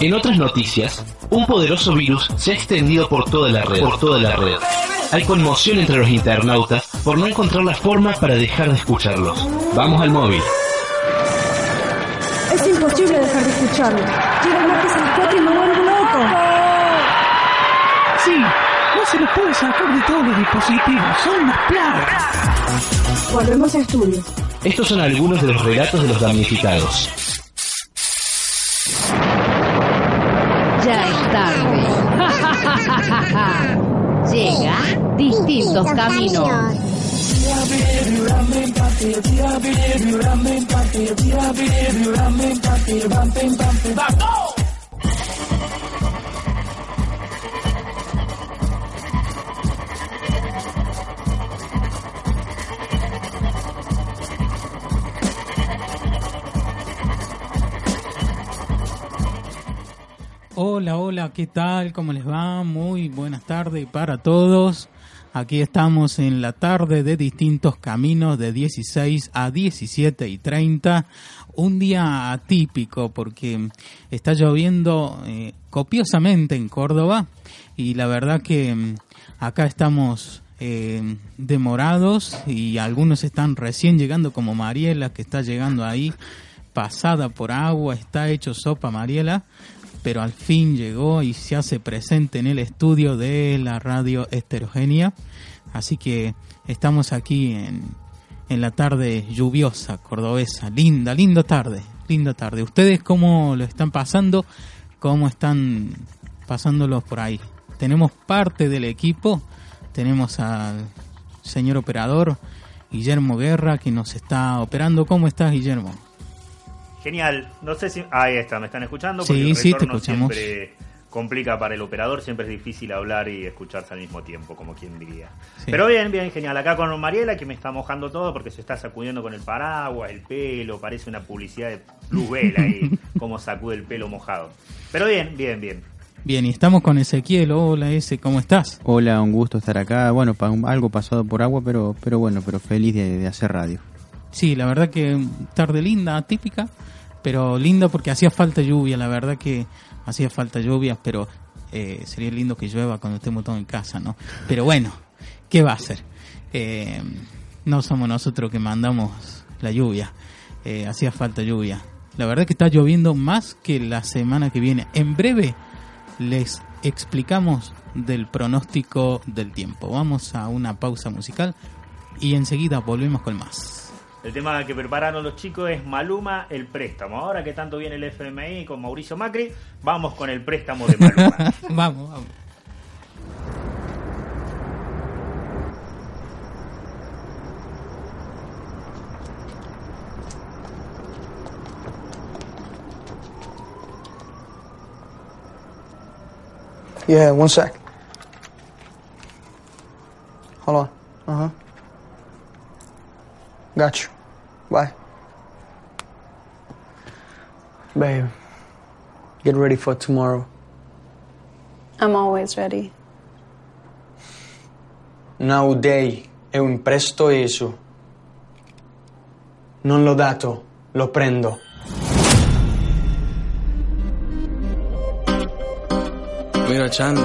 En otras noticias, un poderoso virus se ha extendido por toda la red. Por toda la red. Hay conmoción entre los internautas por no encontrar la forma para dejar de escucharlos. Vamos al móvil. Es imposible dejar de escucharlo. Martes a las 4 y me vuelvo loco. Sí, no se los puede sacar de todos los dispositivos, son unas plagas. Volvemos a estudios. Estos son algunos de los relatos de los damnificados. Ya es tarde. Llega distintos caminos. Hola, hola, ¿qué tal? ¿Cómo les va? Muy buenas tardes para todos. Aquí estamos en la tarde de distintos caminos de 16 a 17 y 30. Un día atípico porque está lloviendo eh, copiosamente en Córdoba y la verdad que mm, acá estamos eh, demorados y algunos están recién llegando como Mariela que está llegando ahí pasada por agua, está hecho sopa Mariela pero al fin llegó y se hace presente en el estudio de la radio heterogénea. Así que estamos aquí en, en la tarde lluviosa, cordobesa. Linda, linda tarde, linda tarde. ¿Ustedes cómo lo están pasando? ¿Cómo están pasándolos por ahí? Tenemos parte del equipo, tenemos al señor operador Guillermo Guerra que nos está operando. ¿Cómo estás, Guillermo? Genial. No sé si. Ahí está, me están escuchando. Sí, Porque el sí, te retorno escuchamos. siempre complica para el operador. Siempre es difícil hablar y escucharse al mismo tiempo, como quien diría. Sí. Pero bien, bien, genial. Acá con Mariela, que me está mojando todo porque se está sacudiendo con el paraguas, el pelo. Parece una publicidad de Luzbel ahí, como sacude el pelo mojado. Pero bien, bien, bien. Bien, y estamos con Ezequiel. Hola, ese, ¿cómo estás? Hola, un gusto estar acá. Bueno, pa- algo pasado por agua, pero, pero bueno, pero feliz de, de hacer radio. Sí, la verdad que tarde linda, atípica, pero linda porque hacía falta lluvia, la verdad que hacía falta lluvia, pero eh, sería lindo que llueva cuando estemos todos en casa, ¿no? Pero bueno, ¿qué va a hacer? Eh, no somos nosotros que mandamos la lluvia, eh, hacía falta lluvia. La verdad que está lloviendo más que la semana que viene. En breve les explicamos del pronóstico del tiempo. Vamos a una pausa musical y enseguida volvemos con más. El tema que prepararon los chicos es Maluma, el préstamo. Ahora que tanto viene el FMI con Mauricio Macri, vamos con el préstamo de Maluma. vamos, vamos. Yeah, one sec. Hold on. Uh huh. Got you. Bye. Babe, get ready for tomorrow. I'm always ready. Nowadays è un presto eso. Non l'ho dato, lo prendo. Mira, Chan,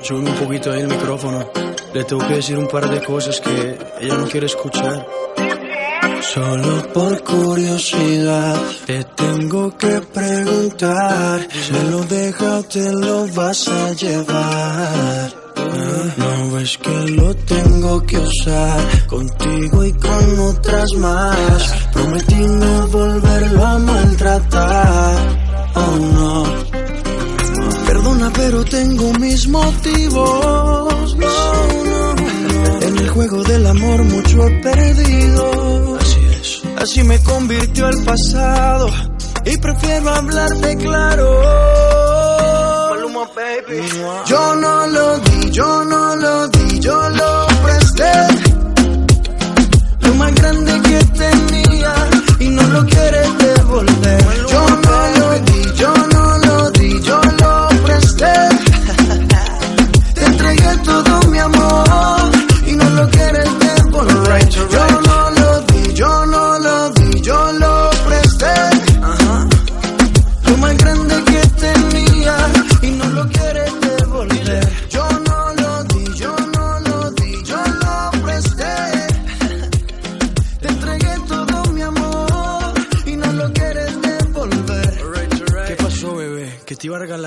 sube un poquito ahí el micrófono. Le tengo que decir un par de cosas que ella no quiere escuchar. Solo por curiosidad te tengo que preguntar. ¿Me lo deja o te lo vas a llevar? No ves que lo tengo que usar contigo y con otras más. Prometí no volverlo a maltratar. Oh no. Perdona, pero tengo mis motivos. No, no. En el juego del amor mucho he perdido. Así me convirtió el pasado. Y prefiero hablarte claro. Baby. Yo no lo di, yo no lo di, yo lo presté. Lo más grande que tenía y no lo quieres devolver. Yo no lo di, yo no lo di, yo lo presté. Te entregué todo mi amor y no lo quieres devolver. Yo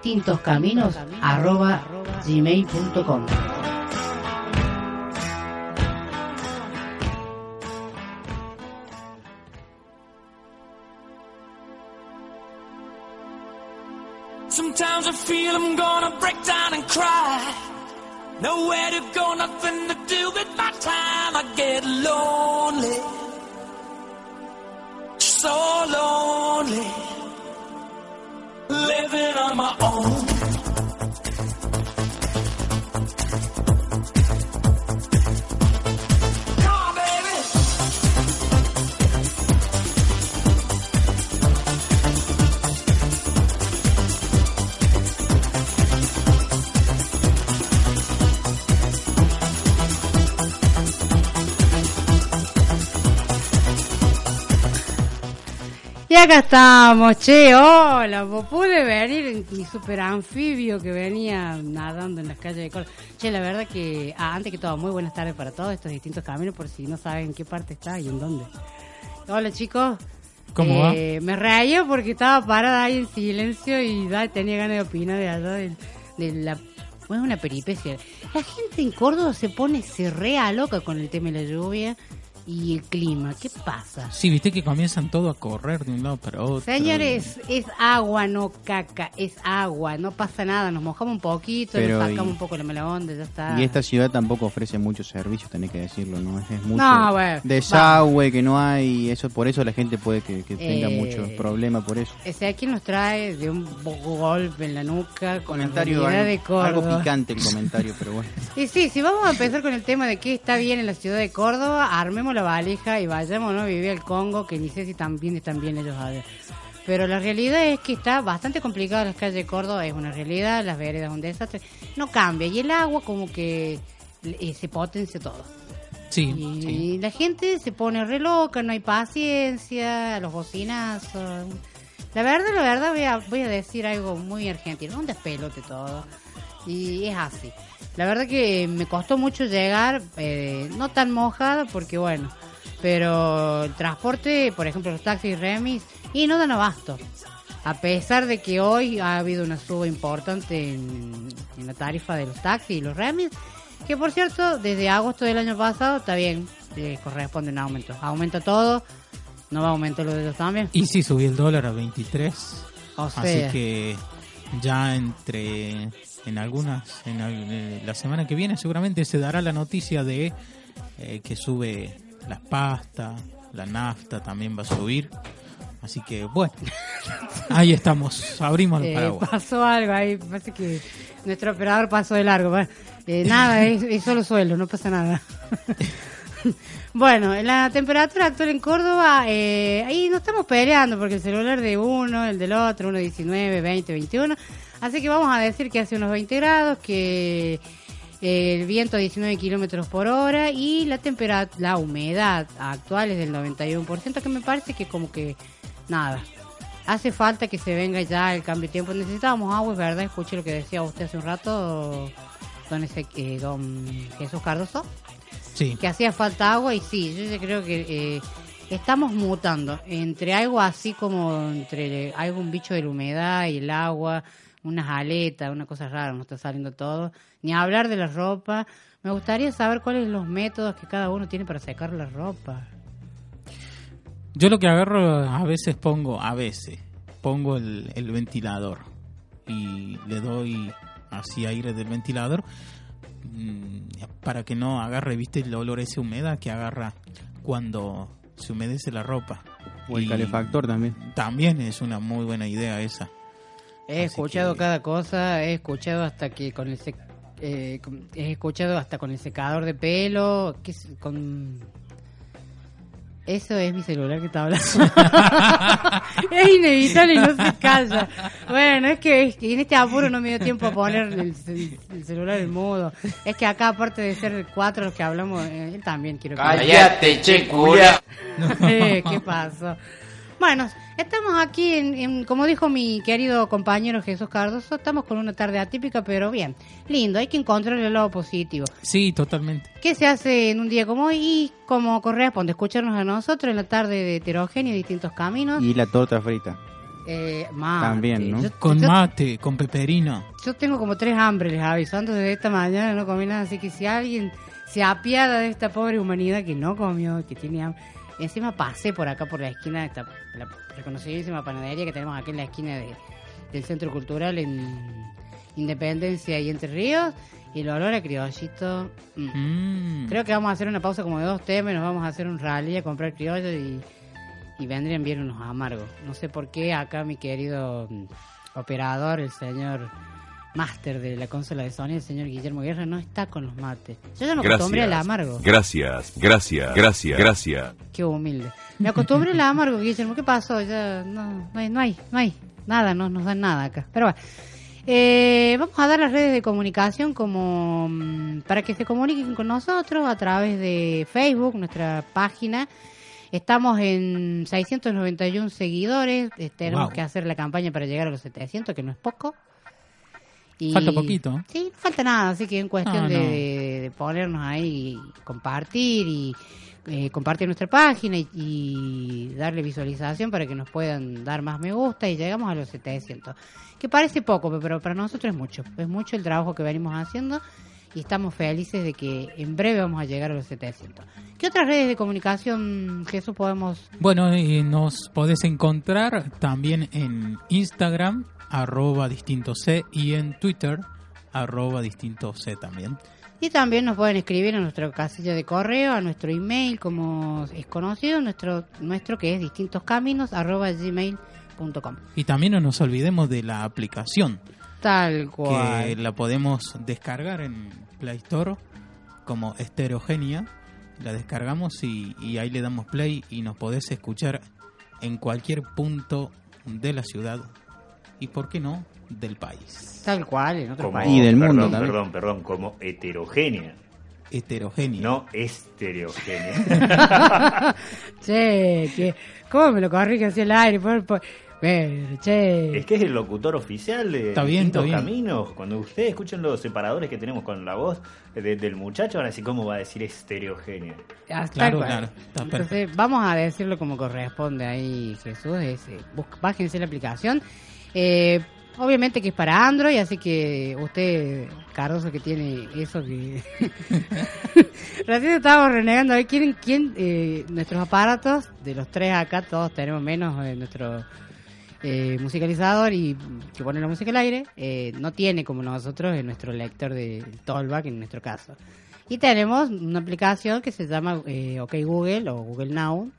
distintoscaminos arroba gmail.com Sometimes I feel I'm gonna break down and cry. Nowhere to go, nothing to do with my time. I get lonely. Own. Acá estamos, che, hola, vos pude venir en mi super anfibio que venía nadando en las calles de Córdoba. Che, la verdad que, ah, antes que todo, muy buenas tardes para todos estos distintos caminos, por si no saben en qué parte está y en dónde. Hola chicos. ¿Cómo Eh, Me reía porque estaba parada ahí en silencio y da, tenía ganas de opinar de allá del- de, la... Bueno, una peripecia. La gente en Córdoba se pone, se rea loca con el tema de la lluvia y el clima. ¿Qué pasa? Sí, viste que comienzan todo a correr de un lado para otro. Señores, es agua, no caca, es agua, no pasa nada, nos mojamos un poquito, Pero nos sacamos y- un poco la mala onda, ya está. Y esta ciudad tampoco ofrece muchos servicios, tenés que decirlo, ¿no? Es, es mucho No, bueno, desagüe que no hay, eso por eso la gente puede que, que tenga Eh, muchos problemas por eso. Ese aquí nos trae de un golpe en la nuca con Comentario la de algo, algo Córdoba. picante el comentario, pero bueno. Y sí, si vamos a empezar con el tema de qué está bien en la ciudad de Córdoba, armemos la valija y vayamos ¿no? a vivir al Congo, que ni sé si también están bien ellos allá. Pero la realidad es que está bastante complicado las calles de Córdoba, es una realidad, las veredas un desastre, no cambia y el agua como que eh, se potencia todo. Sí, y sí. la gente se pone re loca, no hay paciencia, los bocinazos. La verdad, la verdad, voy a, voy a decir algo muy argentino, un despelote todo. Y es así. La verdad que me costó mucho llegar, eh, no tan mojada, porque bueno, pero el transporte, por ejemplo, los taxis remis, y no dan abasto. A pesar de que hoy ha habido una suba importante en, en la tarifa de los taxis y los remis, que por cierto, desde agosto del año pasado está bien, eh, corresponde un aumento. Aumenta todo ¿No va a aumentar lo de ellos también? Y sí, subió el dólar a 23. O Así que ya entre en algunas, en al- eh, la semana que viene seguramente se dará la noticia de eh, que sube las pastas, la nafta también va a subir. Así que bueno, ahí estamos, abrimos el Eh, paraguas. pasó algo ahí, parece que nuestro operador pasó de largo. Eh, nada, es, es solo suelo, no pasa nada. bueno, la temperatura actual en Córdoba, eh, ahí no estamos peleando porque el celular de uno, el del otro, uno 19, 20, 21. Así que vamos a decir que hace unos 20 grados, que eh, el viento a 19 kilómetros por hora y la temperatura, la humedad actual es del 91%, que me parece que como que nada. Hace falta que se venga ya el cambio de tiempo. Necesitábamos agua, es verdad. Escuché lo que decía usted hace un rato, don, ese, eh, don Jesús Cardoso, Sí. que hacía falta agua y sí, yo ya creo que eh, estamos mutando entre algo así como entre algún bicho de la humedad y el agua, unas aletas, una cosa rara, nos está saliendo todo. Ni hablar de la ropa. Me gustaría saber cuáles son los métodos que cada uno tiene para secar la ropa. Yo lo que agarro a veces pongo, a veces, pongo el, el ventilador y le doy así aire del ventilador mm, para que no agarre, viste, el olor ese humedad que agarra cuando se humedece la ropa. O el Y calefactor también. También es una muy buena idea esa. He escuchado cada cosa, he escuchado hasta que con el sec- eh, con- he escuchado hasta con el secador de pelo, que es- con eso es mi celular que está hablando. es inevitable y no se calla. Bueno, es que, es que en este apuro no me dio tiempo a poner el, ce- el celular en modo. Es que acá, aparte de ser cuatro los que hablamos, eh, él también quiero que... Cállate, che, culia. Eh, ¿Qué pasó? Bueno, estamos aquí, en, en- como dijo mi querido compañero Jesús Cardoso, estamos con una tarde atípica, pero bien, lindo, hay que encontrar el lado positivo. Sí, totalmente. ¿Qué se hace en un día como hoy? Y como corresponde, escucharnos a nosotros en la tarde de heterogéneo, distintos caminos. Y la torta frita. Eh, mate. También, ¿no? Yo, Con yo- mate, con peperino. yo tengo como tres hambres, les aviso. Antes de esta mañana no comí nada, así que si alguien se apiada de esta pobre humanidad que no comió, que tiene hambre. Encima pasé por acá, por la esquina de esta la reconocidísima panadería que tenemos aquí en la esquina de- del Centro Cultural en Independencia y Entre Ríos. Y el olor a criollito. mm. Mm. Creo que vamos a hacer una pausa como de dos temas y nos vamos a hacer un rally a comprar criollos y, y vendrían bien unos amargos. No sé por qué acá mi querido mm, operador, el señor máster de la consola de Sony, el señor Guillermo Guerra, no está con los mates. Yo ya me acostumbré al amargo. Gracias, gracias, gracias, gracias. Qué humilde. Me acostumbré al amargo, Guillermo. ¿Qué pasó? Ya no, no hay, no hay, no hay nada, no nos dan nada acá. Pero bueno. Eh, vamos a dar las redes de comunicación como mm, para que se comuniquen con nosotros a través de Facebook, nuestra página. Estamos en 691 seguidores. eh, tenemos Wow. que hacer la campaña para llegar a los 700, que no es poco. Y- Falta poquito. Sí, no falta nada, así que en cuestión No, de, no. de- de ponernos ahí, y compartir y eh, compartir nuestra página y, y darle visualización para que nos puedan dar más me gusta y llegamos a los 700. Que parece poco, pero para nosotros es mucho. Es mucho el trabajo que venimos haciendo y estamos felices de que en breve vamos a llegar a los 700. ¿Qué otras redes de comunicación, Jesús, podemos Bueno, y nos podés encontrar también en Instagram, arroba distinto C, y en Twitter, arroba distinto C también. Y también nos pueden escribir a nuestra casilla de correo, a nuestro email, como es conocido, nuestro, nuestro que es distintoscaminos, arroba gmail.com. Y también no nos olvidemos de la aplicación, Tal cual. que la podemos descargar en Play Store como Estereogenia. La descargamos y, y ahí le damos play y nos podés escuchar en cualquier punto de la ciudad y, ¿por qué no?, del país. Tal cual, en otro Como- país. Y del perdón, mundo también. Perdón, perdón, como heterogénea, Heterogenia. no estereogénea. che, que, ¿cómo me lo corrige hacia el aire? Por, por- pero, che. Es que es el locutor oficial de Está bien, Distintos está bien. Caminos. Cuando ustedes escuchen los separadores que tenemos con la voz de- del muchacho, van a decir cómo va a decir estereogénea. Ah, Claro, cual. claro, está Entonces, vamos a decirlo como corresponde ahí, Jesús. Es, eh, bájense la aplicación. Eh, obviamente que es para Android, así que usted, Cardoso, que tiene eso que... Recién estábamos renegando, ¿eh? ¿quién, quién eh, nuestros aparatos, de los tres acá, todos tenemos menos eh, nuestro eh, musicalizador y que pone la música al aire, eh, no tiene como nosotros en nuestro lector de Tollback en nuestro caso. Y tenemos una aplicación que se llama eh, OK Google o Google Now,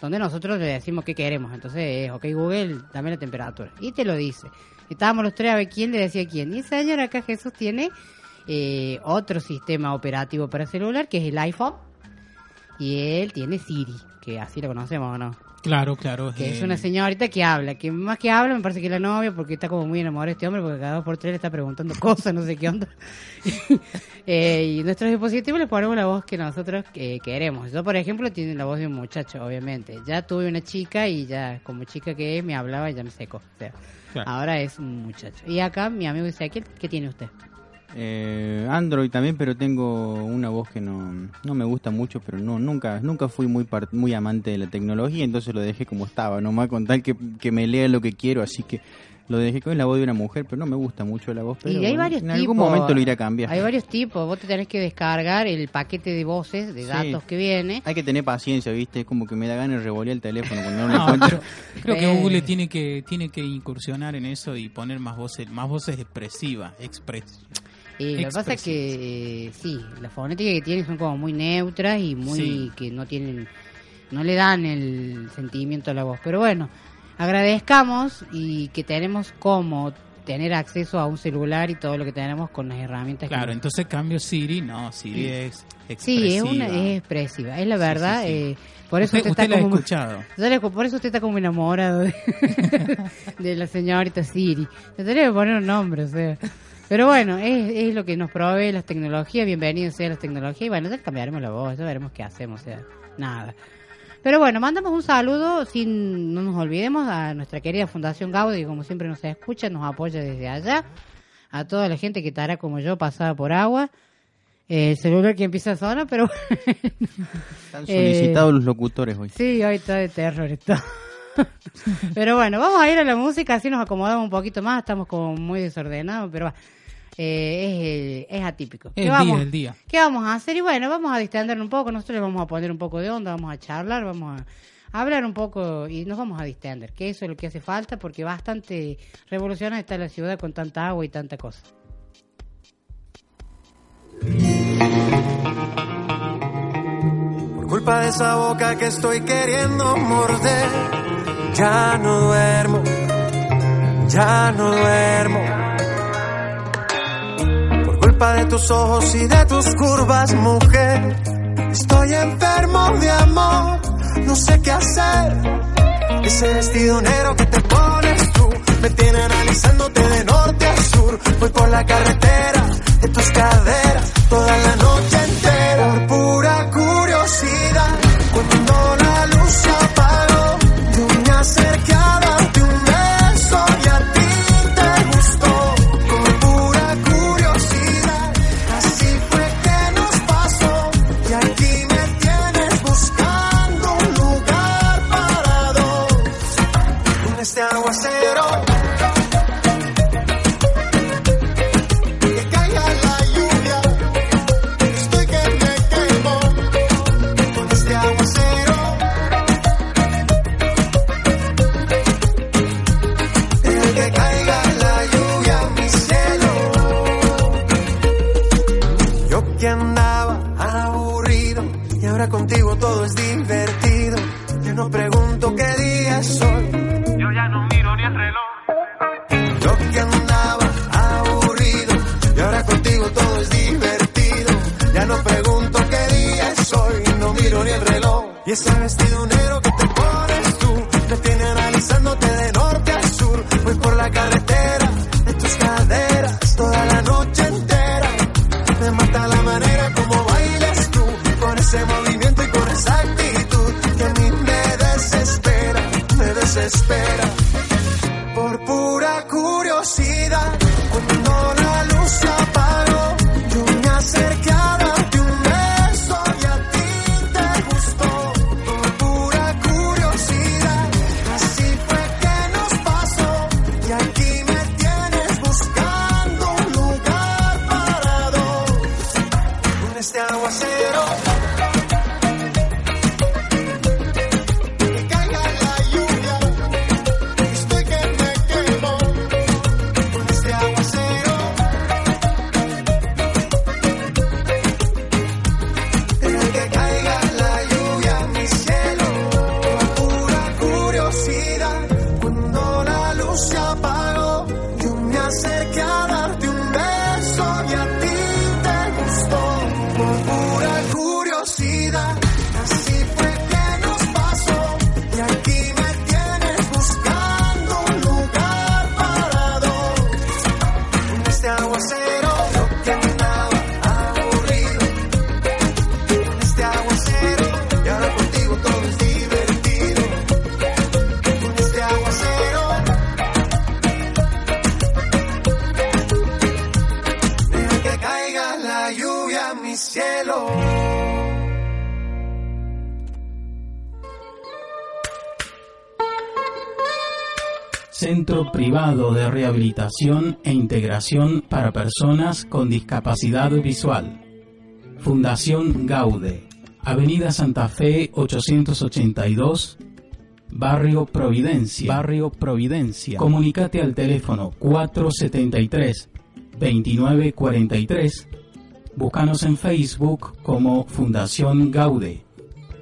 donde nosotros le decimos qué queremos. Entonces es, OK Google, dame la temperatura. Y te lo dice. Estábamos los tres a ver quién le decía quién. Y ese señor acá Jesús tiene eh, otro sistema operativo para celular, que es el iPhone. Y él tiene Siri, que así lo conocemos o no. Claro, claro. Que es una señorita que habla, que más que habla me parece que es la novia porque está como muy enamorada de este hombre porque cada dos por tres le está preguntando cosas, no sé qué onda. Eh, y nuestros dispositivos le ponemos la voz que nosotros eh, queremos. Yo, por ejemplo, tiene la voz de un muchacho, obviamente. Ya tuve una chica y ya como chica que es me hablaba y ya me secó. O sea, Claro. ahora es un muchacho. Y acá mi amigo Ezequiel, ¿qué tiene usted? Eh, Android también, pero tengo una voz que no, no me gusta mucho, pero no nunca nunca fui muy muy amante de la tecnología, entonces lo dejé como estaba, nomás con tal que, que me lea lo que quiero, así que lo dejé con la voz de una mujer, pero no me gusta mucho la voz, pero y hay bueno, varios en tipos. algún momento lo iré a cambiar. Hay varios tipos. Vos te tenés que descargar el paquete de voces, de Sí. datos que viene. Hay que tener paciencia, ¿viste? Es como que me da ganas de revolear el teléfono cuando no lo encuentro. creo que. Google tiene que tiene que incursionar en eso y poner más voces más voces expresivas, expres. Y lo que pasa es que eh, sí, las fonéticas que tienen son como muy neutras y muy Sí. que no tienen, no le dan el sentimiento a la voz. Pero bueno, agradezcamos y que tenemos como tener acceso a un celular y todo lo que tenemos con las herramientas. que Claro, entonces cambio Siri, no, Siri Sí. es expresiva. Sí, es una es expresiva, es la verdad. sí, sí. eh, por eso Usted- usted, usted está la ha como escuchado. Yo le- por eso usted está como enamorado de, de la señorita Siri. Le tendría que poner un nombre, o sea. Pero bueno, es, es lo que nos provee las tecnologías. Bienvenidos sea las tecnologías. Y bueno, ya cambiaremos la voz, ya veremos qué hacemos, o sea, nada. Pero bueno, mandamos un saludo, sin no nos olvidemos, a nuestra querida Fundación Gaudi, que como siempre nos escucha, nos apoya desde allá. A toda la gente que estará como yo, pasada por agua. Eh, el celular que empieza a sonar, pero Están solicitados los locutores hoy. Sí, hoy está de terror esto. pero bueno, vamos a ir a la música, así nos acomodamos un poquito más, estamos como muy desordenados, pero va. Eh, es, es atípico. El ¿Qué día, vamos, el día. ¿Qué vamos a hacer? Y bueno, vamos a distender un poco, nosotros le vamos a poner un poco de onda, vamos a charlar, vamos a hablar un poco y nos vamos a distender, que eso es lo que hace falta porque bastante revolucionada está la ciudad con tanta agua y tanta cosa. Por culpa de esa boca que estoy queriendo morder, ya no duermo, ya no duermo. De tus ojos y de tus curvas, mujer, estoy enfermo de amor, no sé qué hacer. Ese vestido negro que te pones tú me tiene analizándote de norte a sur. Voy por la carretera de tus caderas toda la noche entera. Por pura curiosidad, cuando la luz se apagó, yo me acerqué Centro Privado de Rehabilitación e Integración para Personas con Discapacidad Visual. Fundación Gaude, Avenida Santa Fe 882, Barrio Providencia. Barrio Providencia. Comunicate al teléfono 473 2943. Búscanos en Facebook como Fundación Gaude.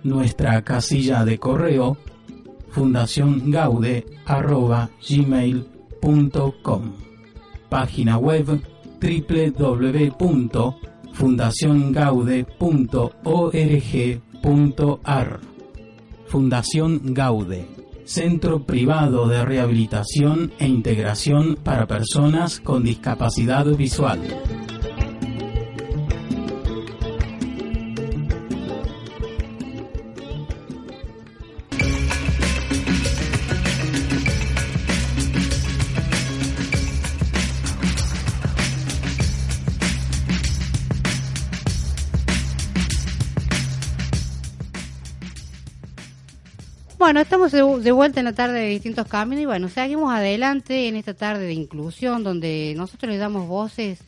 Nuestra casilla de correo fundaciongaude.gmail.com Página web www.fundaciongaude.org.ar Fundación Gaude, Centro Privado de Rehabilitación e Integración para Personas con Discapacidad Visual. Bueno, estamos de, vuelta en la tarde de distintos caminos y bueno, seguimos adelante en esta tarde de inclusión donde nosotros le damos voces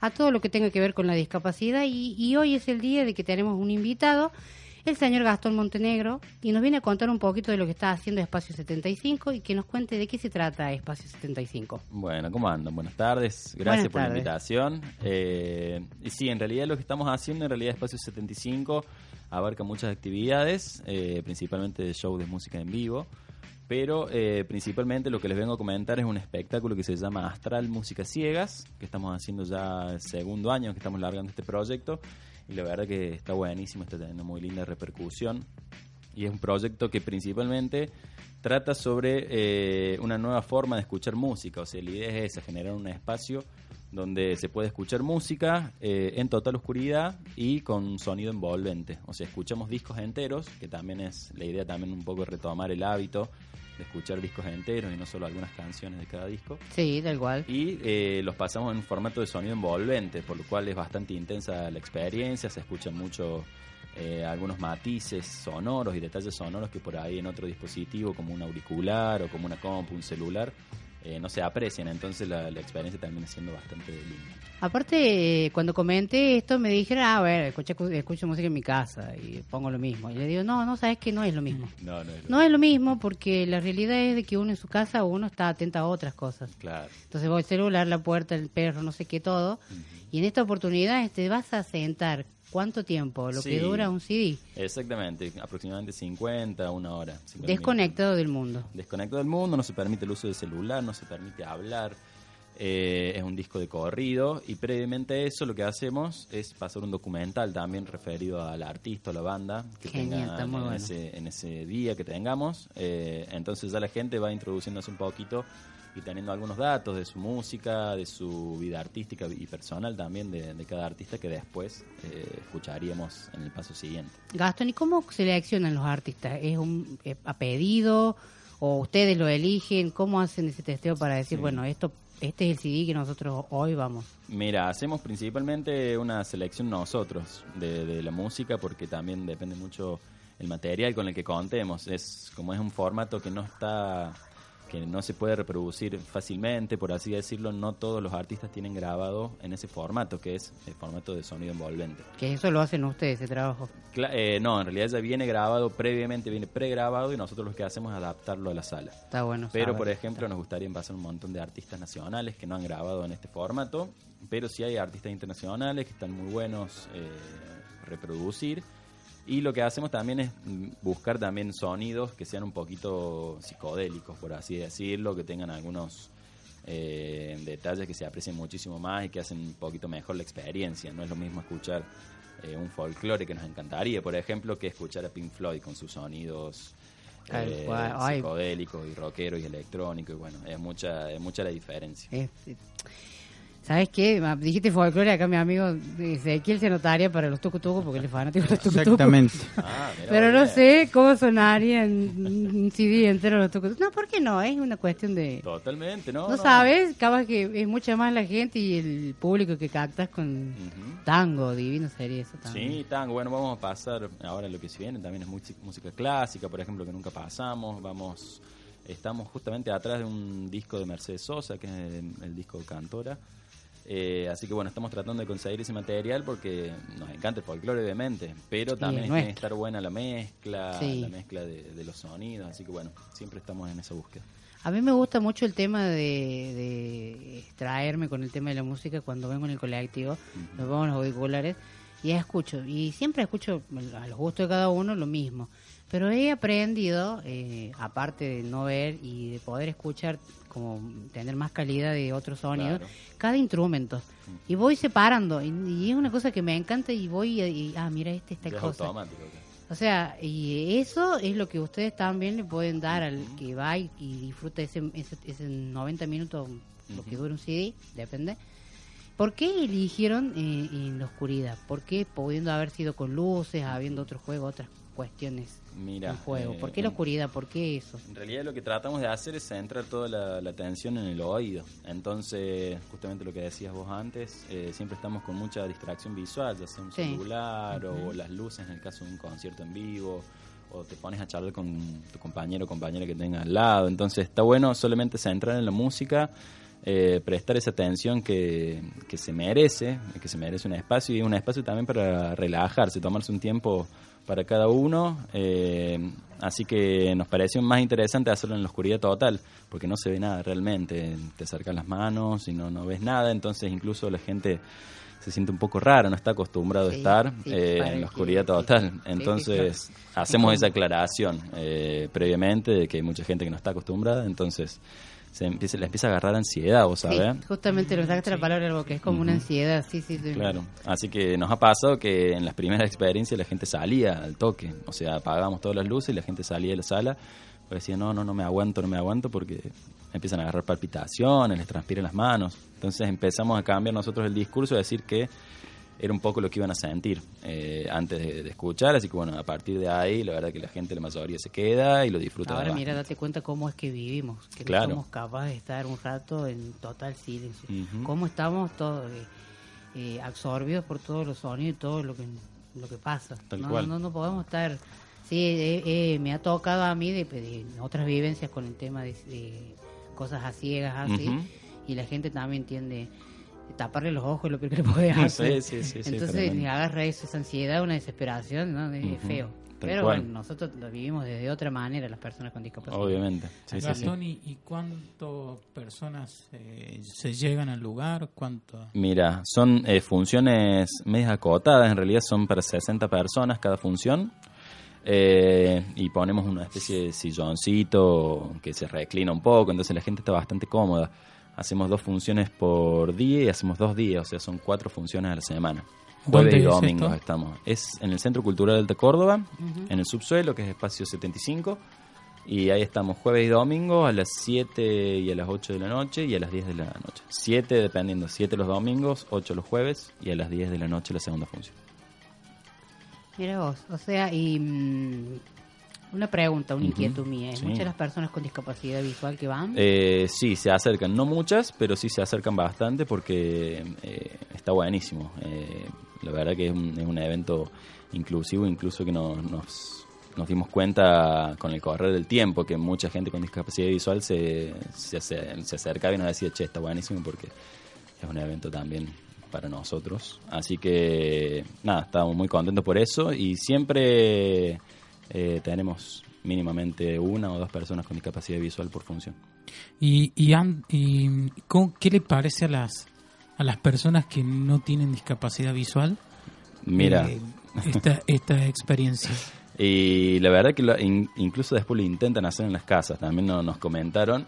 a todo lo que tenga que ver con la discapacidad y, y hoy es el día de que tenemos un invitado, el señor Gastón Montenegro, y nos viene a contar un poquito de lo que está haciendo Espacio 75 y que nos cuente de qué se trata Espacio 75. Bueno, ¿cómo andan? Buenas tardes, gracias Buenas por la invitación. Eh, y sí, en realidad lo que estamos haciendo, en realidad Espacio 75 abarca muchas actividades, eh, principalmente show de música en vivo, pero eh, principalmente lo que les vengo a comentar es un espectáculo que se llama Astral Música Ciegas, que estamos haciendo ya el segundo año que estamos largando este proyecto, y la verdad que está buenísimo, está teniendo muy linda repercusión, y es un proyecto que principalmente trata sobre eh, una nueva forma de escuchar música. O sea, la idea es esa, generar un espacio donde se puede escuchar música eh, en total oscuridad y con sonido envolvente. O sea, escuchamos discos enteros, que también es la idea también un poco retomar el hábito de escuchar discos enteros y no solo algunas canciones de cada disco. Sí, tal cual. Y eh, los pasamos en un formato de sonido envolvente, por lo cual es bastante intensa la experiencia, se escuchan mucho eh, algunos matices sonoros y detalles sonoros que por ahí en otro dispositivo como un auricular o como una compu, un celular, eh, no se aprecian, entonces la, la experiencia termina siendo bastante linda. Aparte, cuando comenté esto, me dijeron, ah, a ver, escucho, escucho música en mi casa y pongo lo mismo. Y le digo, no, no, sabes que no es lo mismo. No, no es lo No es lo mismo porque la realidad es de que uno en su casa uno está atento a otras cosas. Claro. Entonces voy el celular, la puerta, el perro, no sé qué, todo. Y en esta oportunidad te vas a sentar. ¿Cuánto tiempo? Lo que dura un CD. Exactamente, aproximadamente 50, una hora. 50 Desconectado del mundo. desconectado del mundo, no se permite el uso del celular, no se permite hablar. eh, es un disco de corrido y previamente a eso lo que hacemos es pasar un documental también referido al artista o la banda que Genial, muy en, bueno. ese, en ese día que tengamos. Eh, entonces ya la gente va introduciéndose un poquito y teniendo algunos datos de su música, de su vida artística y personal también de, de cada artista que después eh, escucharíamos en el paso siguiente. Gastón, ¿y cómo seleccionan los artistas? ¿Es un eh, a pedido o ustedes lo eligen? ¿Cómo hacen ese testeo para decir, Sí. bueno, esto este es el CD que nosotros hoy vamos? Mira, hacemos principalmente una selección nosotros de, de la música porque también depende mucho el material con el que contemos. Es como es un formato que no está que no se puede reproducir fácilmente, por así decirlo, no todos los artistas tienen grabado en ese formato, que es el formato de sonido envolvente. Que eso lo hacen ustedes, ese trabajo. Cla- eh, no, en realidad ya viene grabado previamente, viene pregrabado y nosotros lo que hacemos es adaptarlo a la sala. Está bueno. Pero, saber. por ejemplo, nos gustaría pasar un montón de artistas nacionales que no han grabado en este formato, pero sí hay artistas internacionales que están muy buenos eh, reproducir. Y lo que hacemos también es buscar también sonidos que sean un poquito psicodélicos, por así decirlo, que tengan algunos eh, detalles que se aprecien muchísimo más y que hacen un poquito mejor la experiencia. No es lo mismo escuchar eh, un folclore que nos encantaría, por ejemplo, que escuchar a Pink Floyd con sus sonidos eh, psicodélicos y rockeros y electrónicos. Y bueno, es mucha, es mucha la diferencia. ¿Sabes qué? Dijiste folclore, acá mi amigo Ezequiel se notaría para los tucutucos porque él es fanático de los tucutucos. Exactamente. Ah, Pero no sé cómo sonaría en un CD entero los tucutucos. No, ¿por qué no? Es una cuestión de... Totalmente, ¿no? No, sabes, capaz que es mucha más la gente y el público que captas con tango, divino sería eso también. Sí, tango. Bueno, vamos a pasar ahora lo que se viene. También es música, música clásica, por ejemplo, que nunca pasamos. Vamos Estamos justamente atrás de un disco de Mercedes Sosa, que es el, el disco Cantora. Eh, así que bueno, estamos tratando de conseguir ese material porque nos encanta el folclore, obviamente, pero también tiene que estar buena la mezcla, Sí. la mezcla de, de los sonidos, así que bueno, siempre estamos en esa búsqueda. A mí me gusta mucho el tema de, de extraerme con el tema de la música cuando vengo en el colectivo, me pongo los auriculares y escucho. Y siempre escucho a los gustos de cada uno lo mismo. Pero he aprendido, eh, aparte de no ver y de poder escuchar, como tener más calidad de otros sonidos, Claro. cada instrumento. Y voy separando. Y, y es una cosa que me encanta y voy, y, ah, mira, este esta Ya es cosa. automático. O sea, y eso es lo que ustedes también le pueden dar al que va y, y disfruta ese, ese, ese 90 minutos, lo que dura un CD, depende. ¿Por qué eligieron eh, en la oscuridad? ¿Por qué pudiendo haber sido con luces, habiendo otro juego, otras cuestiones Mira, en juego? eh, ¿Por qué la oscuridad? ¿Por qué eso? En realidad lo que tratamos de hacer es centrar toda la, la atención en el oído. Entonces, justamente lo que decías vos antes, eh, siempre estamos con mucha distracción visual, ya sea un Sí. celular o las luces en el caso de un concierto en vivo, o te pones a charlar con tu compañero o compañera que tenga al lado. Entonces está bueno solamente centrar en la música, eh, prestar esa atención que, que se merece, que se merece un espacio y un espacio también para relajarse, tomarse un tiempo para cada uno. eh, así que nos pareció más interesante hacerlo en la oscuridad total, porque no se ve nada realmente. Te acercan las manos y no, no ves nada, entonces incluso la gente se siente un poco rara, no está acostumbrado a estar sí, eh, en la oscuridad total. sí, Entonces hacemos ¿Y esa aclaración eh, previamente de que hay mucha gente que no está acostumbrada, entonces se empieza, empieza a agarrar ansiedad, vos Sí, sabés. justamente lo sacaste la palabra algo que es como una ansiedad, sí, sí, sí. Claro, así que nos ha pasado que en las primeras experiencias la gente salía al toque, o sea, apagábamos todas las luces y la gente salía de la sala, pues decía, no, no, no me aguanto, no me aguanto, porque empiezan a agarrar palpitaciones, les transpiran las manos. Entonces empezamos a cambiar nosotros el discurso, a decir que era un poco lo que iban a sentir eh, antes de, de escuchar, así que bueno, a partir de ahí, la verdad que la gente, la mayoría se queda y lo disfruta. Ahora mira, date cuenta cómo es que vivimos, que Claro. no somos capaces de estar un rato en total silencio. Ujú. Cómo estamos todos eh, eh, absorbidos por todos los sonidos y todo lo que lo que pasa. Tal no, cual. no, no podemos estar. Sí, eh, eh, me ha tocado a mí de, de otras vivencias con el tema de, de cosas a ciegas así, y la gente también tiende taparle los ojos lo que le puede hacer. Sí, sí, sí, sí, Entonces le agarra eso, esa ansiedad, una desesperación, ¿no? Es feo. Tal Pero cual. bueno, nosotros lo vivimos de otra manera, las personas con discapacidad. Obviamente. Sí, sí, sí. Gastón, ¿y, y cuántas personas eh, se llegan al lugar? ¿Cuánto? Mira, son eh, funciones medias acotadas, en realidad son para 60 personas cada función. Eh, y ponemos una especie de silloncito que se reclina un poco, entonces la gente está bastante cómoda. Hacemos dos funciones por día y hacemos dos días, o sea, son cuatro funciones a la semana. ¿Dónde Jueves y domingos estamos. Es en el Centro Cultural de Córdoba, en el subsuelo, que es espacio 75. Y ahí estamos jueves y domingo a las 7 y a las 8 de la noche y a las 10 de la noche. 7 dependiendo, 7 los domingos, 8 los jueves y a las 10 de la noche la segunda función. Mira vos, o sea, y mm, una pregunta, una inquietud mía. ¿Es sí. muchas las personas con discapacidad visual que van? Eh, sí, se acercan, no muchas, pero sí se acercan bastante porque eh, está buenísimo. Eh, la verdad que es un, es un evento inclusivo, incluso que no- nos, nos dimos cuenta con el correr del tiempo que mucha gente con discapacidad visual se, se, se acercaba y nos decía, che, está buenísimo porque es un evento también para nosotros. Así que, nada, estamos muy contentos por eso y siempre eh, tenemos mínimamente una o dos personas con discapacidad visual por función. ¿Y, y, y qué le parece a las, a las personas que no tienen discapacidad visual? Mira. eh, esta, esta experiencia. Y la verdad que lo- in- incluso después lo intentan hacer en las casas. También no- nos comentaron